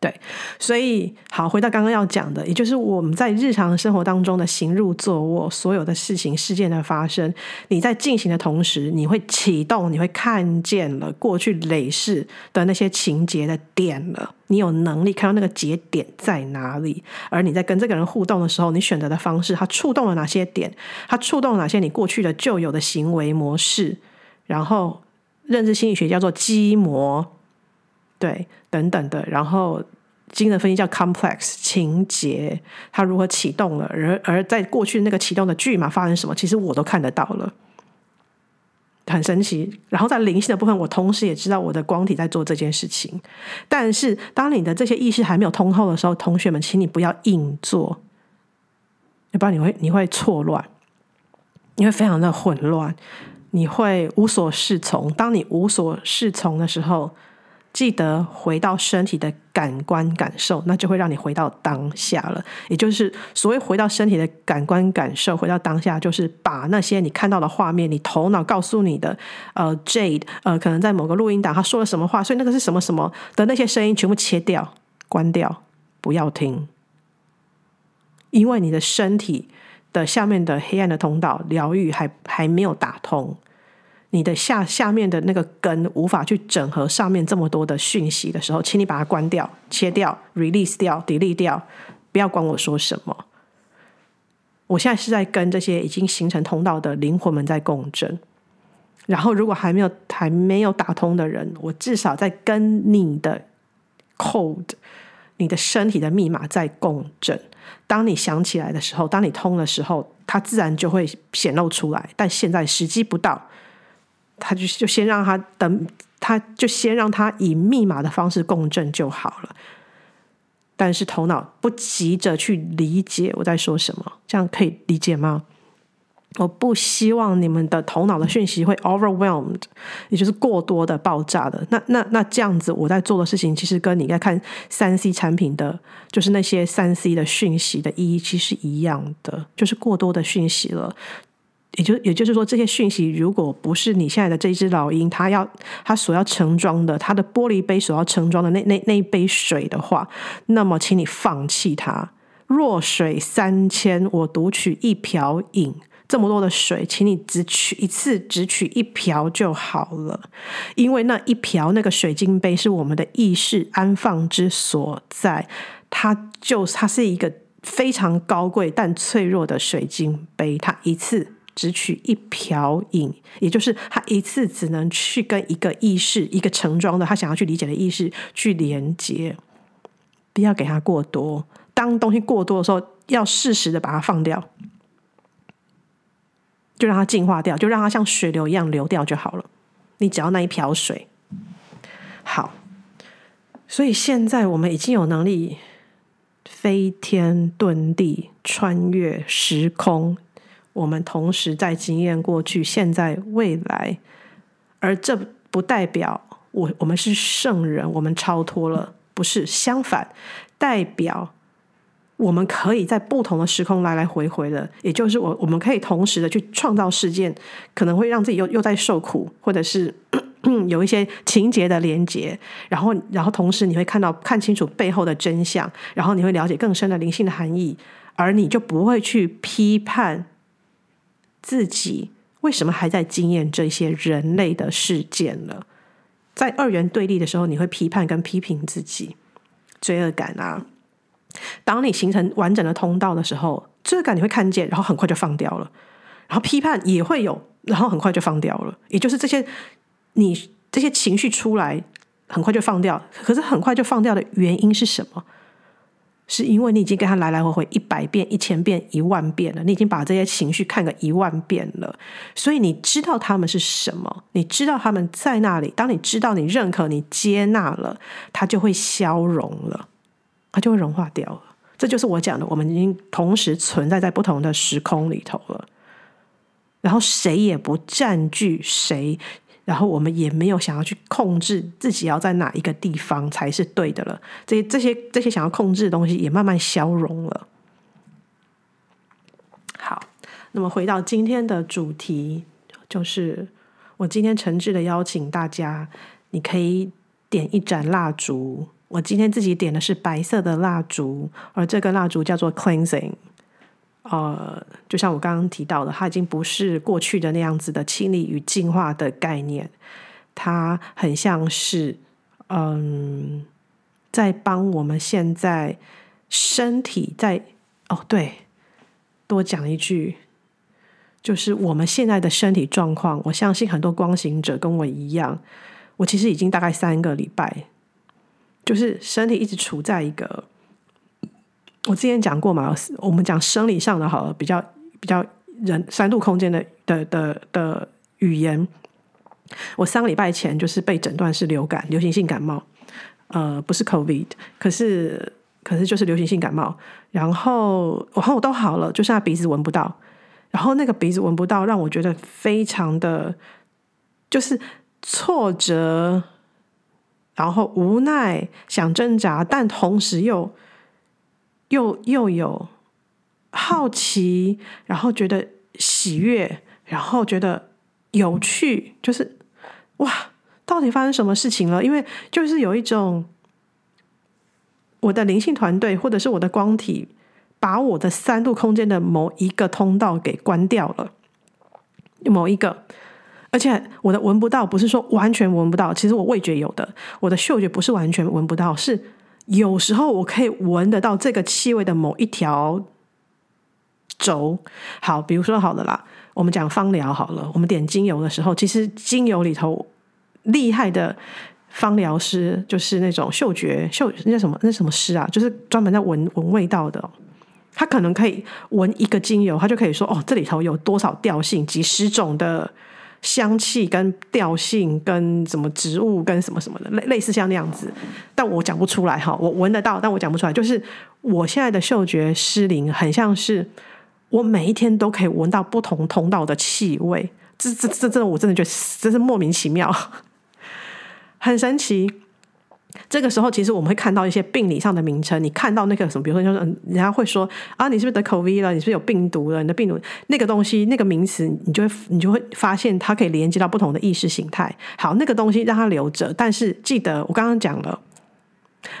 对，所以好，回到刚刚要讲的，也就是我们在日常生活当中的行入坐卧，所有的事情、事件的发生，你在进行的同时，你会启动，你会看见了过去累世的那些情节的点了。你有能力看到那个节点在哪里，而你在跟这个人互动的时候，你选择的方式，它触动了哪些点？它触动了哪些你过去的旧有的行为模式？然后，认知心理学叫做基模。对，等等的，然后精神分析叫 complex 情节，它如何启动了，而而在过去那个启动的剧嘛发生什么，其实我都看得到了，很神奇。然后在灵性的部分，我同时也知道我的光体在做这件事情。但是当你的这些意识还没有通透的时候，同学们，请你不要硬做，要不然你会你会错乱，你会非常的混乱，你会无所适从。当你无所适从的时候，记得回到身体的感官感受，那就会让你回到当下了。也就是所谓回到身体的感官感受，回到当下，就是把那些你看到的画面，你头脑告诉你的，呃，Jade，呃，可能在某个录音档他说了什么话，所以那个是什么什么的那些声音全部切掉、关掉，不要听，因为你的身体的下面的黑暗的通道疗愈还还没有打通。你的下下面的那个根无法去整合上面这么多的讯息的时候，请你把它关掉、切掉、release 掉、delete 掉，不要管我说什么。我现在是在跟这些已经形成通道的灵魂们在共振。然后，如果还没有还没有打通的人，我至少在跟你的 code、你的身体的密码在共振。当你想起来的时候，当你通的时候，它自然就会显露出来。但现在时机不到，他就就先让他等，他就先让他以密码的方式共振就好了。但是头脑不急着去理解我在说什么，这样可以理解吗？我不希望你们的头脑的讯息会 overwhelmed，也就是过多的爆炸的。那那那这样子，我在做的事情其实跟你在看三 C 产品的，就是那些三 C 的讯息的意义其实是一样的，就是过多的讯息了。也就也就是说，这些讯息如果不是你现在的这只老鹰，它要它所要盛装的，它的玻璃杯所要盛装的那那那一杯水的话，那么请你放弃它。弱水三千，我独取一瓢饮。这么多的水，请你只取一次，只取一瓢就好了。因为那一瓢那个水晶杯是我们的意识安放之所在，它就它是一个非常高贵但脆弱的水晶杯。它一次只取一瓢饮，也就是他一次只能去跟一个意识、一个盛装的他想要去理解的意识去连接。不要给他过多，当东西过多的时候，要适时的把它放掉。就让它净化掉，就让它像水流一样流掉就好了。你只要那一瓢水，好。所以现在我们已经有能力飞天遁地，穿越时空。我们同时在经验过去、现在、未来，而这不代表我我们是圣人，我们超脱了，不是，相反，代表。我们可以在不同的时空来来回回的，也就是我我们可以同时的去创造事件，可能会让自己又又在受苦，或者是 有一些情节的连接，然后然后同时你会看到看清楚背后的真相，然后你会了解更深的灵性的含义，而你就不会去批判自己为什么还在经验这些人类的事件了。在二元对立的时候，你会批判跟批评自己，罪恶感啊。当你形成完整的通道的时候，罪恶感你会看见，然后很快就放掉了；然后批判也会有，然后很快就放掉了。也就是这些，你这些情绪出来，很快就放掉。可是很快就放掉的原因是什么？是因为你已经跟他来来回回一百遍、一千遍、一万遍了，你已经把这些情绪看个一万遍了，所以你知道他们是什么，你知道他们在那里。当你知道、你认可、你接纳了，它就会消融了。它就会融化掉了，这就是我讲的，我们已经同时存在在不同的时空里头了，然后谁也不占据谁，然后我们也没有想要去控制自己要在哪一个地方才是对的了，这些这些这些想要控制的东西也慢慢消融了。好，那么回到今天的主题，就是我今天诚挚的邀请大家，你可以点一盏蜡烛。我今天自己点的是白色的蜡烛，而这个蜡烛叫做 cleansing。呃，就像我刚刚提到的，它已经不是过去的那样子的清理与净化的概念，它很像是嗯，在帮我们现在身体在哦，对，多讲一句，就是我们现在的身体状况。我相信很多光行者跟我一样，我其实已经大概三个礼拜。就是身体一直处在一个，我之前讲过嘛，我们讲生理上的好了，比较比较人三度空间的的的的语言。我三个礼拜前就是被诊断是流感，流行性感冒，呃，不是 COVID，可是可是就是流行性感冒。然后然后我都好了，就剩下鼻子闻不到，然后那个鼻子闻不到，让我觉得非常的就是挫折。然后无奈想挣扎，但同时又又又有好奇，然后觉得喜悦，然后觉得有趣，就是哇，到底发生什么事情了？因为就是有一种我的灵性团队或者是我的光体，把我的三度空间的某一个通道给关掉了，某一个。而且我的闻不到，不是说完全闻不到，其实我味觉有的，我的嗅觉不是完全闻不到，是有时候我可以闻得到这个气味的某一条轴。好，比如说好了啦，我们讲芳疗好了，我们点精油的时候，其实精油里头厉害的芳疗师就是那种嗅觉嗅那什么那什么师啊，就是专门在闻闻味道的。他可能可以闻一个精油，他就可以说哦，这里头有多少调性，几十种的香气跟调性，跟什么植物跟什么什么的类类似像那样子，但我讲不出来哈，我闻得到，但我讲不出来。就是我现在的嗅觉失灵，很像是我每一天都可以闻到不同通道的气味，这这这这，我真的觉得真是莫名其妙，很神奇。这个时候，其实我们会看到一些病理上的名称。你看到那个什么，比如说，就是人家会说啊，你是不是得 COVID 了？你是不是有病毒了？你的病毒那个东西，那个名词，你就会你就会发现它可以连接到不同的意识形态。好，那个东西让它留着，但是记得我刚刚讲了，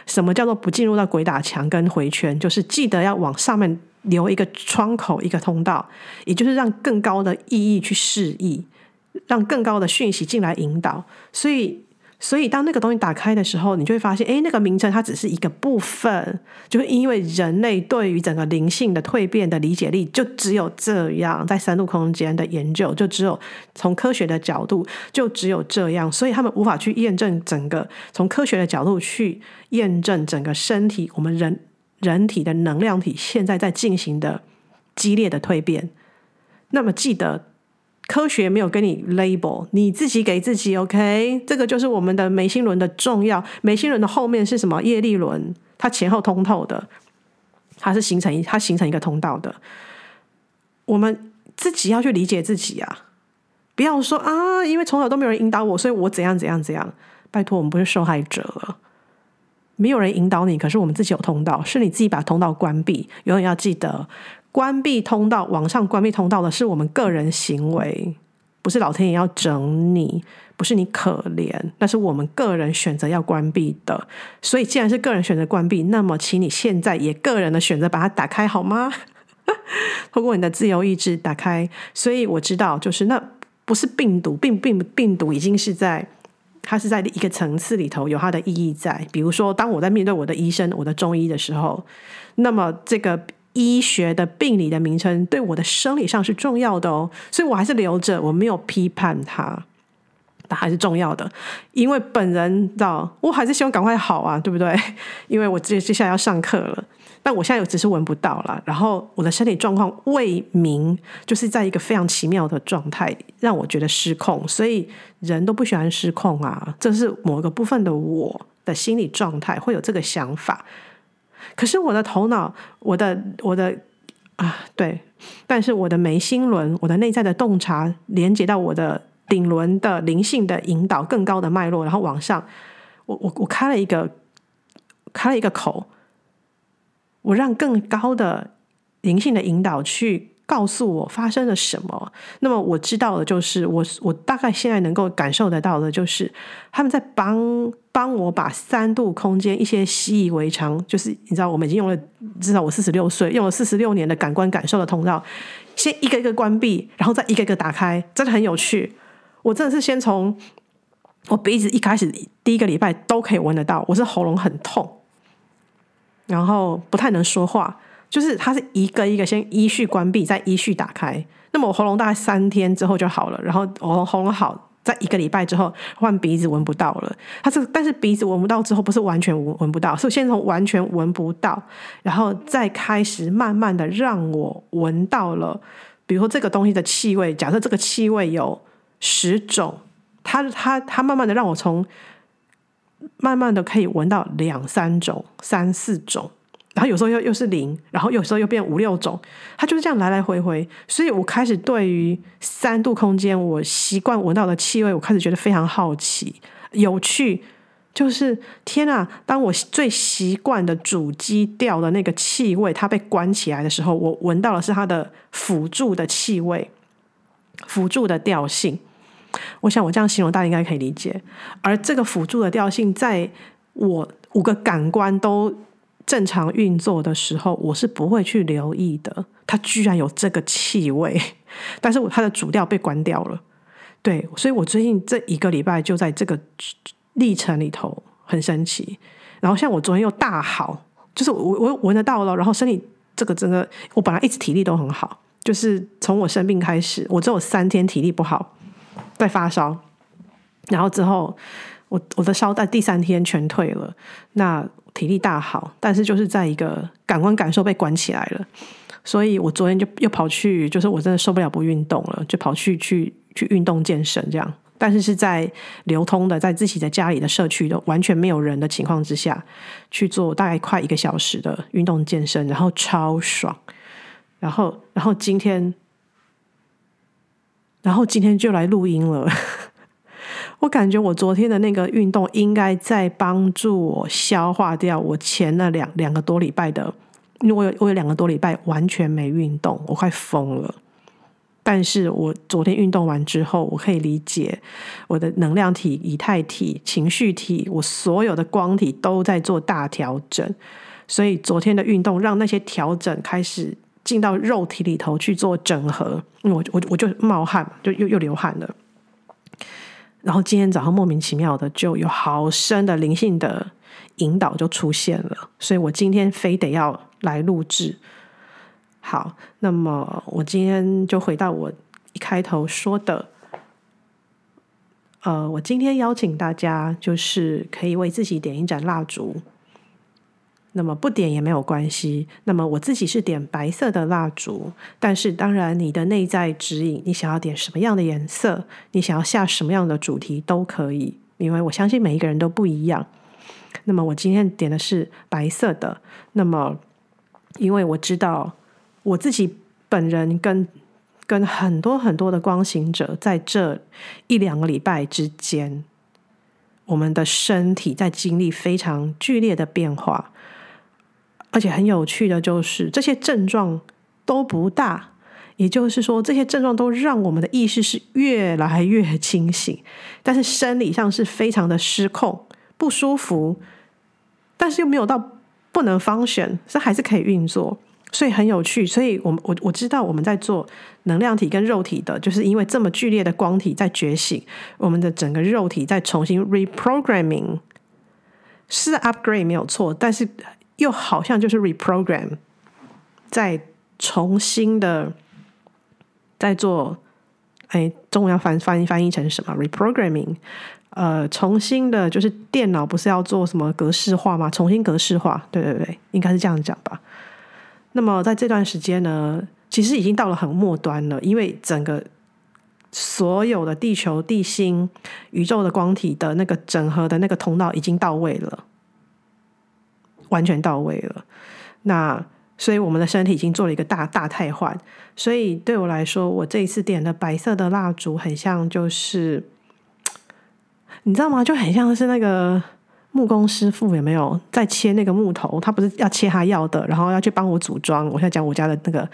什么叫做不进入到鬼打墙跟回圈，就是记得要往上面留一个窗口，一个通道，也就是让更高的意义去示意，让更高的讯息进来引导。所以。所以，当那个东西打开的时候，你就会发现，哎，那个名称它只是一个部分，就是因为人类对于整个灵性的蜕变的理解力，就只有这样，在三度空间的研究，就只有从科学的角度，就只有这样，所以他们无法去验证整个从科学的角度去验证整个身体，我们人人体的能量体现在在进行的激烈的蜕变。那么，记得。科学没有跟你 label，你自己给自己 OK，这个就是我们的眉心轮的重要。眉心轮的后面是什么？业力轮，它前后通透的，它是形成一，它形成一个通道的。我们自己要去理解自己啊，不要说啊，因为从小都没有人引导我，所以我怎样怎样怎样。拜托，我们不是受害者了，没有人引导你，可是我们自己有通道，是你自己把通道关闭。永远要记得。关闭通道，网上关闭通道的是我们个人行为，不是老天爷要整你，不是你可怜，那是我们个人选择要关闭的。所以，既然是个人选择关闭，那么，请你现在也个人的选择把它打开好吗？通过你的自由意志打开。所以我知道，就是那不是病毒，病病病毒已经是在，它是在一个层次里头有它的意义在。比如说，当我在面对我的医生、我的中医的时候，那么这个。医学的病理的名称对我的生理上是重要的哦，所以我还是留着，我没有批判它，它还是重要的，因为本人知道，我还是希望赶快好啊，对不对？因为我接接下来要上课了，但我现在只是闻不到了，然后我的身体状况未明，就是在一个非常奇妙的状态，让我觉得失控，所以人都不喜欢失控啊，这是某一个部分的我的心理状态会有这个想法。可是我的头脑，我的我的啊，对，但是我的眉心轮，我的内在的洞察，连接到我的顶轮的灵性的引导，更高的脉络，然后往上，我我我开了一个开了一个口，我让更高的灵性的引导去。告诉我发生了什么？那么我知道的就是，我我大概现在能够感受得到的就是，他们在帮帮我把三度空间一些习以为常，就是你知道，我们已经用了至少我四十六岁用了四十六年的感官感受的通道，先一个一个关闭，然后再一个一个打开，真的很有趣。我真的是先从我鼻子一开始第一个礼拜都可以闻得到，我是喉咙很痛，然后不太能说话。就是它是一个一个先依序关闭，再依序打开。那么我喉咙大概三天之后就好了，然后我喉咙好，在一个礼拜之后换鼻子闻不到了。它是但是鼻子闻不到之后不是完全闻闻不到，是先从完全闻不到，然后再开始慢慢的让我闻到了。比如说这个东西的气味，假设这个气味有十种，它它它慢慢的让我从慢慢的可以闻到两三种、三四种。然后有时候又又是零，然后有时候又变五六种，它就是这样来来回回。所以我开始对于三度空间，我习惯闻到的气味，我开始觉得非常好奇、有趣。就是天啊！当我最习惯的主基调的那个气味，它被关起来的时候，我闻到的是它的辅助的气味、辅助的调性。我想我这样形容，大家应该可以理解。而这个辅助的调性，在我五个感官都。正常运作的时候，我是不会去留意的。它居然有这个气味，但是它的主调被关掉了。对，所以我最近这一个礼拜就在这个历程里头很神奇。然后像我昨天又大好，就是我我闻得到了，然后身体这个真的，我本来一直体力都很好，就是从我生病开始，我只有三天体力不好，在发烧，然后之后我我的烧在第三天全退了，那体力大好，但是就是在一个感官感受被关起来了，所以我昨天就又跑去，就是我真的受不了不运动了，就跑去去去运动健身这样。但是是在流通的，在自己的家里的社区的完全没有人的情况之下去做大概快一个小时的运动健身，然后超爽。然后，然后今天，然后今天就来录音了。我感觉我昨天的那个运动应该在帮助我消化掉我前那两两个多礼拜的，因为我有我有两个多礼拜完全没运动，我快疯了。但是我昨天运动完之后，我可以理解我的能量体、以太体、情绪体，我所有的光体都在做大调整。所以昨天的运动让那些调整开始进到肉体里头去做整合。我我我就冒汗，就又又流汗了。然后今天早上莫名其妙的就有好深的灵性的引导就出现了，所以我今天非得要来录制。好，那么我今天就回到我一开头说的，呃，我今天邀请大家就是可以为自己点一盏蜡烛，那么不点也没有关系。那么我自己是点白色的蜡烛，但是当然你的内在指引，你想要点什么样的颜色，你想要下什么样的主题都可以，因为我相信每一个人都不一样。那么我今天点的是白色的，那么因为我知道。我自己本人跟跟很多很多的光行者，在这一两个礼拜之间，我们的身体在经历非常剧烈的变化，而且很有趣的就是这些症状都不大，也就是说这些症状都让我们的意识是越来越清醒，但是生理上是非常的失控、不舒服，但是又没有到不能 function，是还是可以运作。所以很有趣，所以我我我知道我们在做能量体跟肉体的，就是因为这么剧烈的光体在觉醒，我们的整个肉体在重新 reprogramming，是 upgrade 没有错，但是又好像就是 reprogram，在重新的在做，哎，中文要翻翻译翻译成什么？reprogramming，呃，重新的，就是电脑不是要做什么格式化吗？重新格式化，对对对，应该是这样讲吧。那么在这段时间呢，其实已经到了很末端了，因为整个所有的地球、地心、宇宙的光体的那个整合的那个通道已经到位了，完全到位了。那所以我们的身体已经做了一个大大汰换。所以对我来说，我这一次点的白色的蜡烛，很像就是，你知道吗？就很像是那个。木工师傅有没有在切那个木头？他不是要切他要的，然后要去帮我组装。我现在讲我家的那个，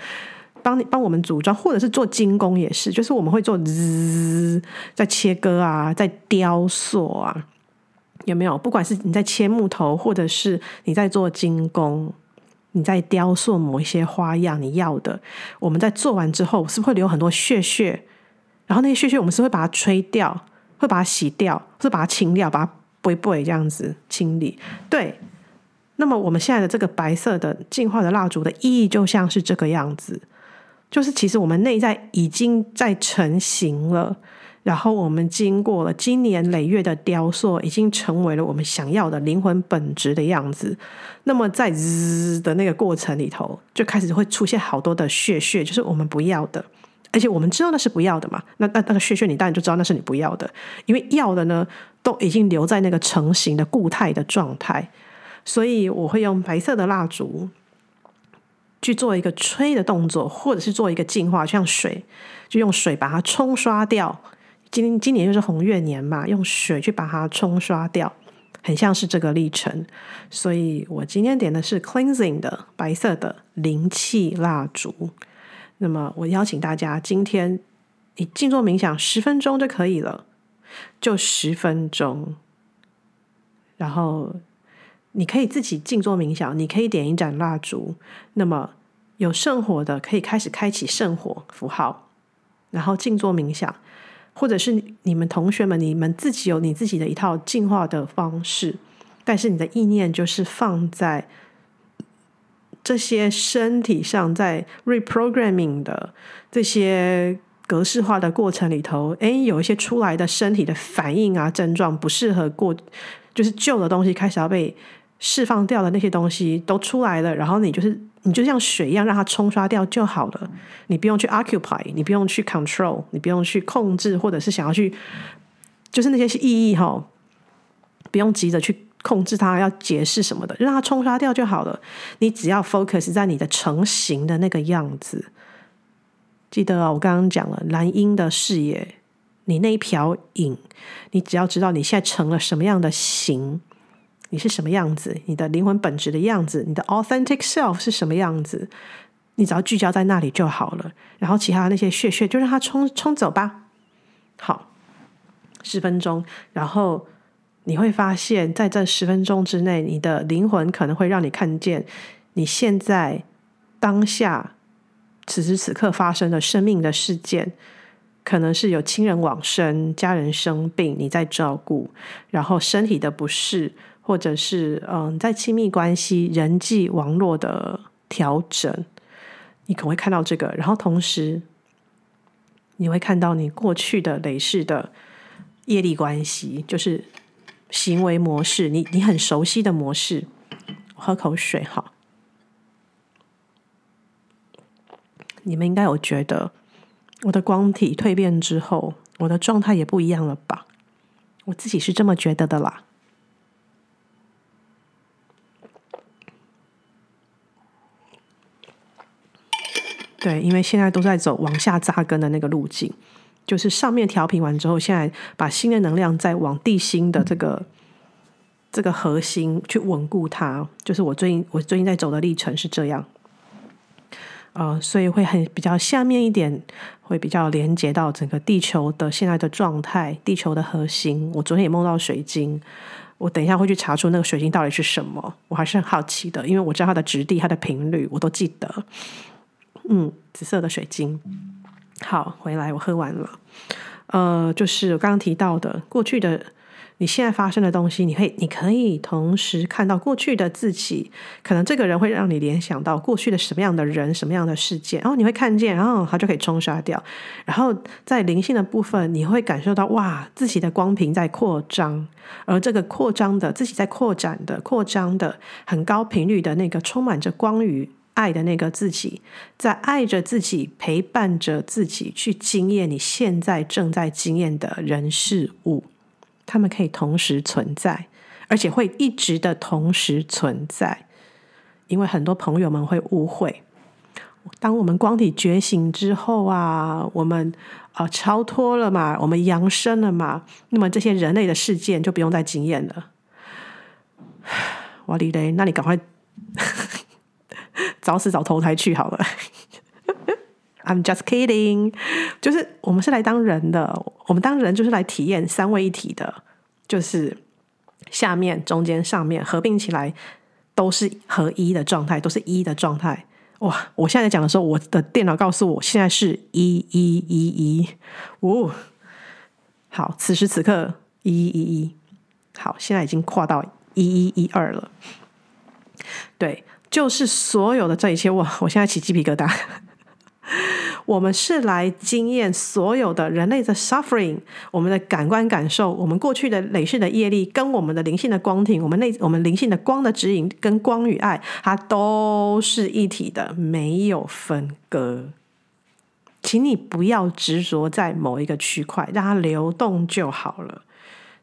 帮你帮我们组装，或者是做精工也是，就是我们会做滋，在切割啊，在雕塑啊，有没有？不管是你在切木头，或者是你在做精工，你在雕塑某一些花样你要的，我们在做完之后，是不是会留很多屑屑？然后那些屑屑，我们是会把它吹掉，会把它洗掉，是把它清掉，把它。不会不会这样子清理，对。那么我们现在的这个白色的净化的蜡烛的意义，就像是这个样子，就是其实我们内在已经在成型了，然后我们经过了经年累月的雕塑，已经成为了我们想要的灵魂本质的样子。那么在滋的那个过程里头，就开始会出现好多的屑屑，就是我们不要的。而且我们知道那是不要的嘛，那那那个屑屑，你当然就知道那是你不要的，因为要的呢都已经留在那个成型的固态的状态，所以我会用白色的蜡烛去做一个吹的动作，或者是做一个净化，像水，就用水把它冲刷掉。今今年就是红月年嘛，用水去把它冲刷掉，很像是这个历程。所以我今天点的是 cleansing 的白色的灵气蜡烛。那么，我邀请大家，今天你静坐冥想十分钟就可以了，就十分钟。然后你可以自己静坐冥想，你可以点一盏蜡烛。那么有圣火的，可以开始开启圣火符号，然后静坐冥想，或者是你们同学们，你们自己有你自己的一套进化的方式，但是你的意念就是放在这些身体上在 reprogramming 的这些格式化的过程里头，诶，有一些出来的身体的反应啊、症状不适合过，就是旧的东西开始要被释放掉的那些东西都出来了，然后你就是你就像水一样让它冲刷掉就好了，你不用去 occupy，你不用去 control，你不用去控制，或者是想要去，就是那些意义哈，不用急着去。控制它，要解释什么的，让它冲刷掉就好了。你只要 focus 在你的成型的那个样子。记得啊，我刚刚讲了蓝鹰的视野，你那一瓢影，你只要知道你现在成了什么样的形，你是什么样子，你的灵魂本质的样子，你的 authentic self 是什么样子，你只要聚焦在那里就好了。然后其他那些屑屑就让它冲冲走吧。好，十分钟，然后。你会发现在这十分钟之内，你的灵魂可能会让你看见你现在当下此时此刻发生的生命的事件，可能是有亲人往生、家人生病，你在照顾，然后身体的不适，或者是嗯，在亲密关系、人际网络的调整，你可能会看到这个，然后同时你会看到你过去的累世的业力关系，就是。行为模式，你你很熟悉的模式。喝口水哈。你们应该有觉得我的光体蜕变之后，我的状态也不一样了吧？我自己是这么觉得的啦。对，因为现在都在走往下扎根的那个路径。就是上面调频完之后，现在把新的能量再往地心的这个这个核心去稳固它。就是我最近我最近在走的历程是这样，呃，所以会很比较下面一点，会比较连接到整个地球的现在的状态，地球的核心。我昨天也梦到水晶，我等一下会去查出那个水晶到底是什么，我还是很好奇的，因为我知道它的质地、它的频率，我都记得。嗯，紫色的水晶。好，回来我喝完了。呃，就是我刚刚提到的，过去的你现在发生的东西，你可以，你可以同时看到过去的自己。可能这个人会让你联想到过去的什么样的人，什么样的事件，然后你会看见，然后它就可以冲刷掉。然后在灵性的部分，你会感受到哇，自己的光屏在扩张，而这个扩张的自己在扩展的、扩张的很高频率的那个充满着光与。爱的那个自己，在爱着自己，陪伴着自己，去经验你现在正在经验的人事物，他们可以同时存在，而且会一直的同时存在。因为很多朋友们会误会，当我们光体觉醒之后啊，我们啊、超脱了嘛，我们扬升了嘛，那么这些人类的事件就不用再经验了。哇哩嘞，那你赶快。早死早投胎去好了，I'm just kidding。就是我们是来当人的，我们当人就是来体验三位一体的，就是下面、中间、上面合并起来都是合一的状态，都是一的状态。哇！我现在讲的时候，我的电脑告诉我现在是一一一一。哦，好，此时此刻一一一一。好，现在已经跨到一一一二了。对。就是所有的这一切，我 我现在起鸡皮疙瘩。我们是来经验所有的人类的 suffering，我们的感官感受，我们过去的累世的业力，跟我们的灵性的光体，我们内我们灵性的光的指引，跟光与爱，它都是一体的，没有分割。请你不要执着在某一个区块，让它流动就好了。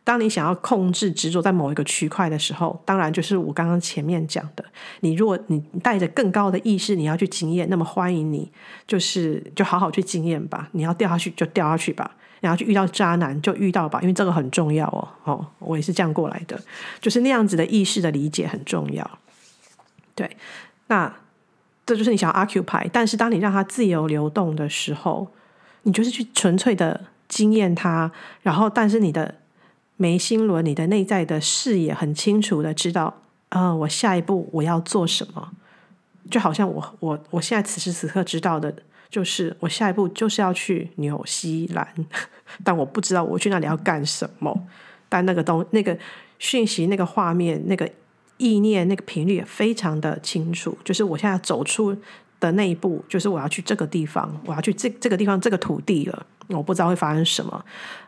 当你想要控制、执着在某一个区块的时候，当然就是我刚刚前面讲的。你如果你带着更高的意识，你要去经验，那么欢迎你，就是就好好去经验吧。你要掉下去就掉下去吧，然后去遇到渣男就遇到吧，因为这个很重要哦。哦，我也是这样过来的，就是那样子的意识的理解很重要。对，那这就是你想要 occupy，但是当你让它自由流动的时候，你就是去纯粹的经验它，然后但是你的。眉心轮，你的内在的视野很清楚的知道，啊、我下一步我要做什么？就好像我我我现在此时此刻知道的，就是我下一步就是要去纽西兰，但我不知道我去那里要干什么。但那个东那个讯息、那个画面、那个意念那个频率也非常的清楚，就是我现在走出的那一步，就是我要去这个地方，我要去这这个地方这个土地了。我不知道会发生什么，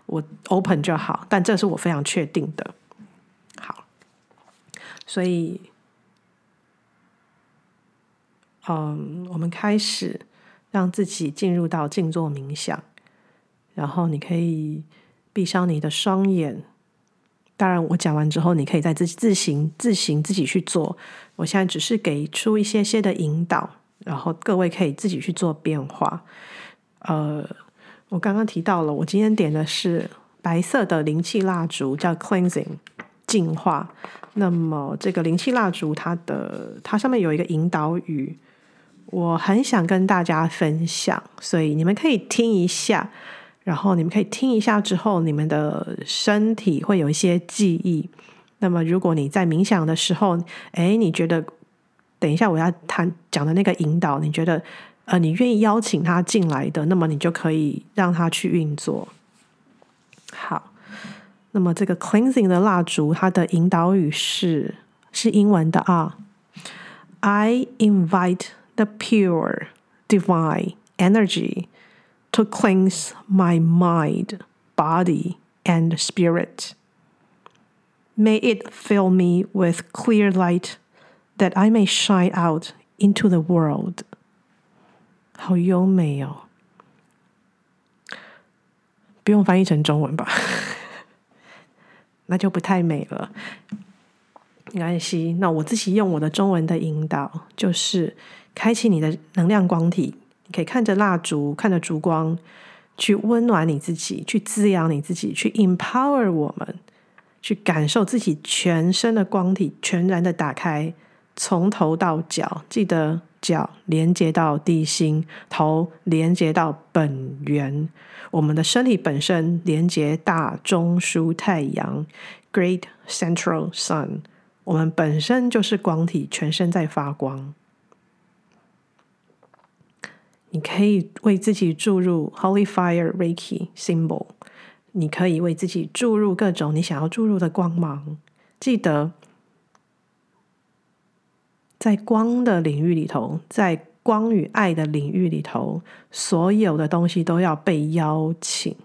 我 open 就好，但这是我非常确定的。好，所以，嗯，我们开始让自己进入到静坐冥想，然后你可以闭上你的双眼。当然，我讲完之后，你可以再自自行自行自己去做。我现在只是给出一些些的引导，然后各位可以自己去做变化。呃，我刚刚提到了，我今天点的是白色的灵气蜡烛，叫 Cleansing 净化。那么这个灵气蜡烛，它的它上面有一个引导语，我很想跟大家分享，所以你们可以听一下。然后你们可以听一下，之后你们的身体会有一些记忆。那么，如果你在冥想的时候，哎，你觉得等一下我要谈讲的那个引导，你觉得呃，你愿意邀请他进来的，那么你就可以让他去运作。好，那么这个 cleansing 的蜡烛，它的引导语是是英文的啊。I invite the pure divine energy. To cleanse my mind, body, and spirit. May it fill me with clear light, that I may shine out into the world. 好优美哦！不用翻译成中文吧？那就不太美了。没关系，那我自己用我的中文的引导，就是开启你的能量光体。你可以看着蜡烛，看着烛光，去温暖你自己，去滋养你自己，去 empower 我们，去感受自己全身的光体全然的打开，从头到脚，记得脚连接到地心，头连接到本源，我们的身体本身连接大中枢太阳，Great Central Sun，我们本身就是光体，全身在发光。你可以为自己注入 Holy Fire Reiki Symbol，你可以为自己注入各种你想要注入的光芒。记得，在光的领域里头，在光与爱的领域里头，所有的东西都要被邀请。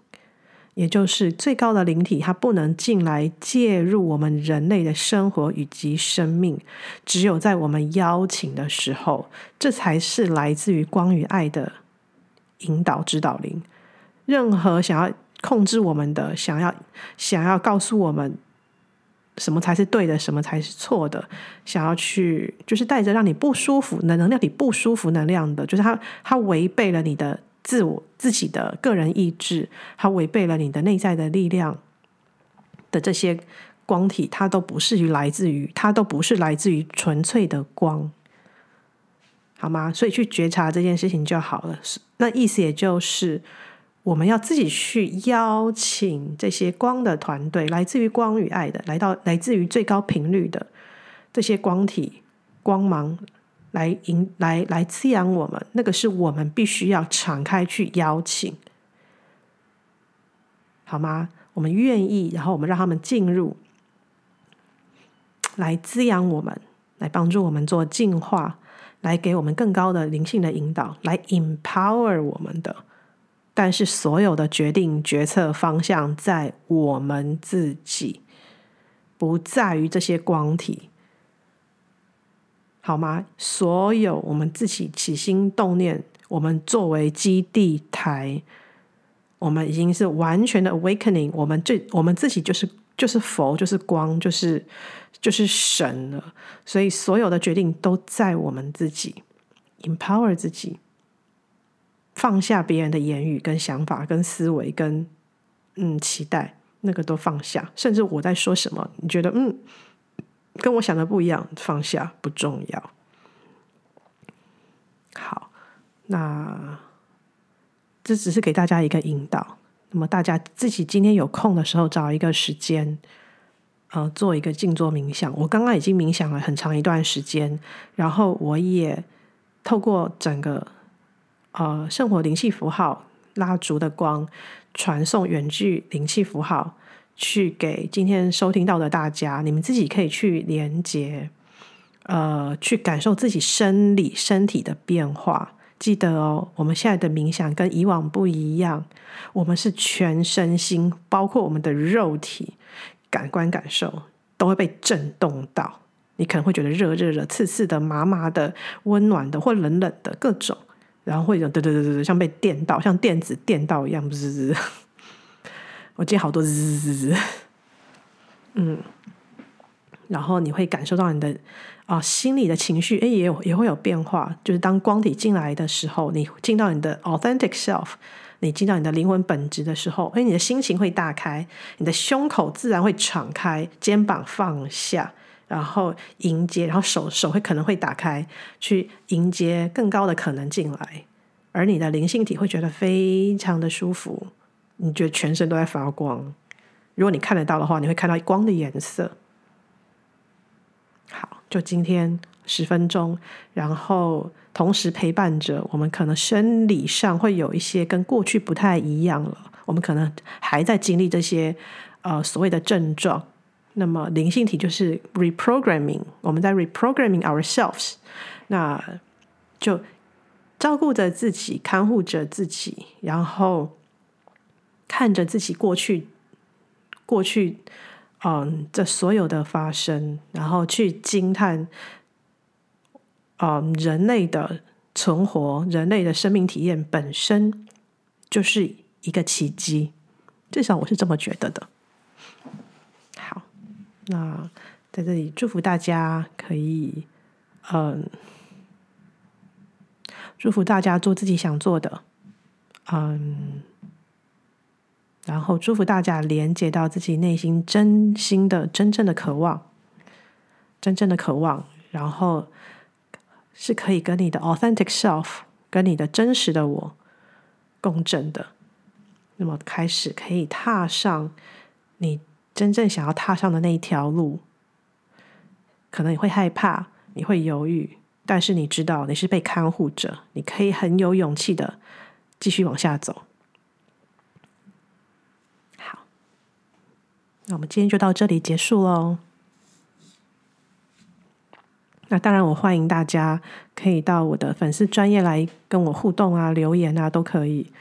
也就是最高的灵体，它不能进来介入我们人类的生活以及生命。只有在我们邀请的时候，这才是来自于光与爱的引导指导灵。任何想要控制我们的、想要想要告诉我们什么才是对的、什么才是错的、想要去就是带着让你不舒服、能能量你不舒服能量的，就是它它违背了你的。自我自己的个人意志，它违背了你的内在的力量的这些光体，它都不是于来自于，它都不是来自于纯粹的光，好吗？所以去觉察这件事情就好了。那意思也就是，我们要自己去邀请这些光的团队，来自于光与爱的，来到来自于最高频率的这些光体光芒。来引来来滋养我们，那个是我们必须要敞开去邀请，好吗？我们愿意，然后我们让他们进入，来滋养我们，来帮助我们做净化，来给我们更高的灵性的引导，来 empower 我们的。但是所有的决定、决策方向在我们自己，不在于这些光体。好吗？所有我们自己起心动念，我们作为基地台，我们已经是完全的 awakening。我们这我们自己就是就是佛，就是光，就是就是神了。所以所有的决定都在我们自己，empower 自己，放下别人的言语、跟想法、跟思维、跟嗯期待，那个都放下。甚至我在说什么，你觉得嗯？跟我想的不一样，放下不重要。好，那这只是给大家一个引导。那么大家自己今天有空的时候，找一个时间，呃，做一个静坐冥想。我刚刚已经冥想了很长一段时间，然后我也透过整个呃圣火灵气符号蜡烛的光，传送远距灵气符号。去给今天收听到的大家，你们自己可以去连接，呃，去感受自己生理身体的变化。记得哦，我们现在的冥想跟以往不一样，我们是全身心，包括我们的肉体感官感受都会被震动到。你可能会觉得热热的、刺刺的、麻麻的、温暖的或冷冷的各种，然后会有对对对对，像被电到，像电子电到一样，不是？我记得好多滋滋滋，嗯，然后你会感受到你的啊、心里的情绪，哎，也有也会有变化。就是当光体进来的时候，你进到你的 authentic self，你进到你的灵魂本质的时候，哎，你的心情会大开，你的胸口自然会敞开，肩膀放下。然后迎接，然后手手会可能会打开，去迎接更高的可能进来，而你的灵性体会觉得非常的舒服，你觉得全身都在发光。如果你看得到的话，你会看到光的颜色。好，就今天十分钟，然后同时陪伴着我们，可能生理上会有一些跟过去不太一样了，我们可能还在经历这些呃所谓的症状。那么灵性体就是 reprogramming，我们在 reprogramming ourselves，那就照顾着自己，看护着自己，然后看着自己过去，过去，嗯，这所有的发生，然后去惊叹，嗯，人类的存活，人类的生命体验本身就是一个奇迹，至少我是这么觉得的。那在这里祝福大家可以，嗯，祝福大家做自己想做的，嗯，然后祝福大家连接到自己内心真心的、真正的渴望，真正的渴望，然后是可以跟你的 authentic self，跟你的真实的我共振的。那么开始可以踏上你。真正想要踏上的那一条路，可能你会害怕，你会犹豫，但是你知道你是被看护着，你可以很有勇气的继续往下走。好，那我们今天就到这里结束喽。那当然，我欢迎大家可以到我的粉丝专业来跟我互动啊，留言啊，都可以。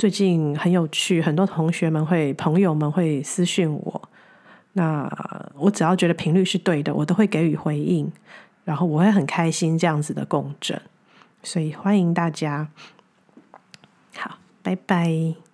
最近很有趣，很多同学们会、朋友们会私讯我。那我只要觉得频率是对的，我都会给予回应，然后我会很开心这样子的共振。所以欢迎大家，好，拜拜。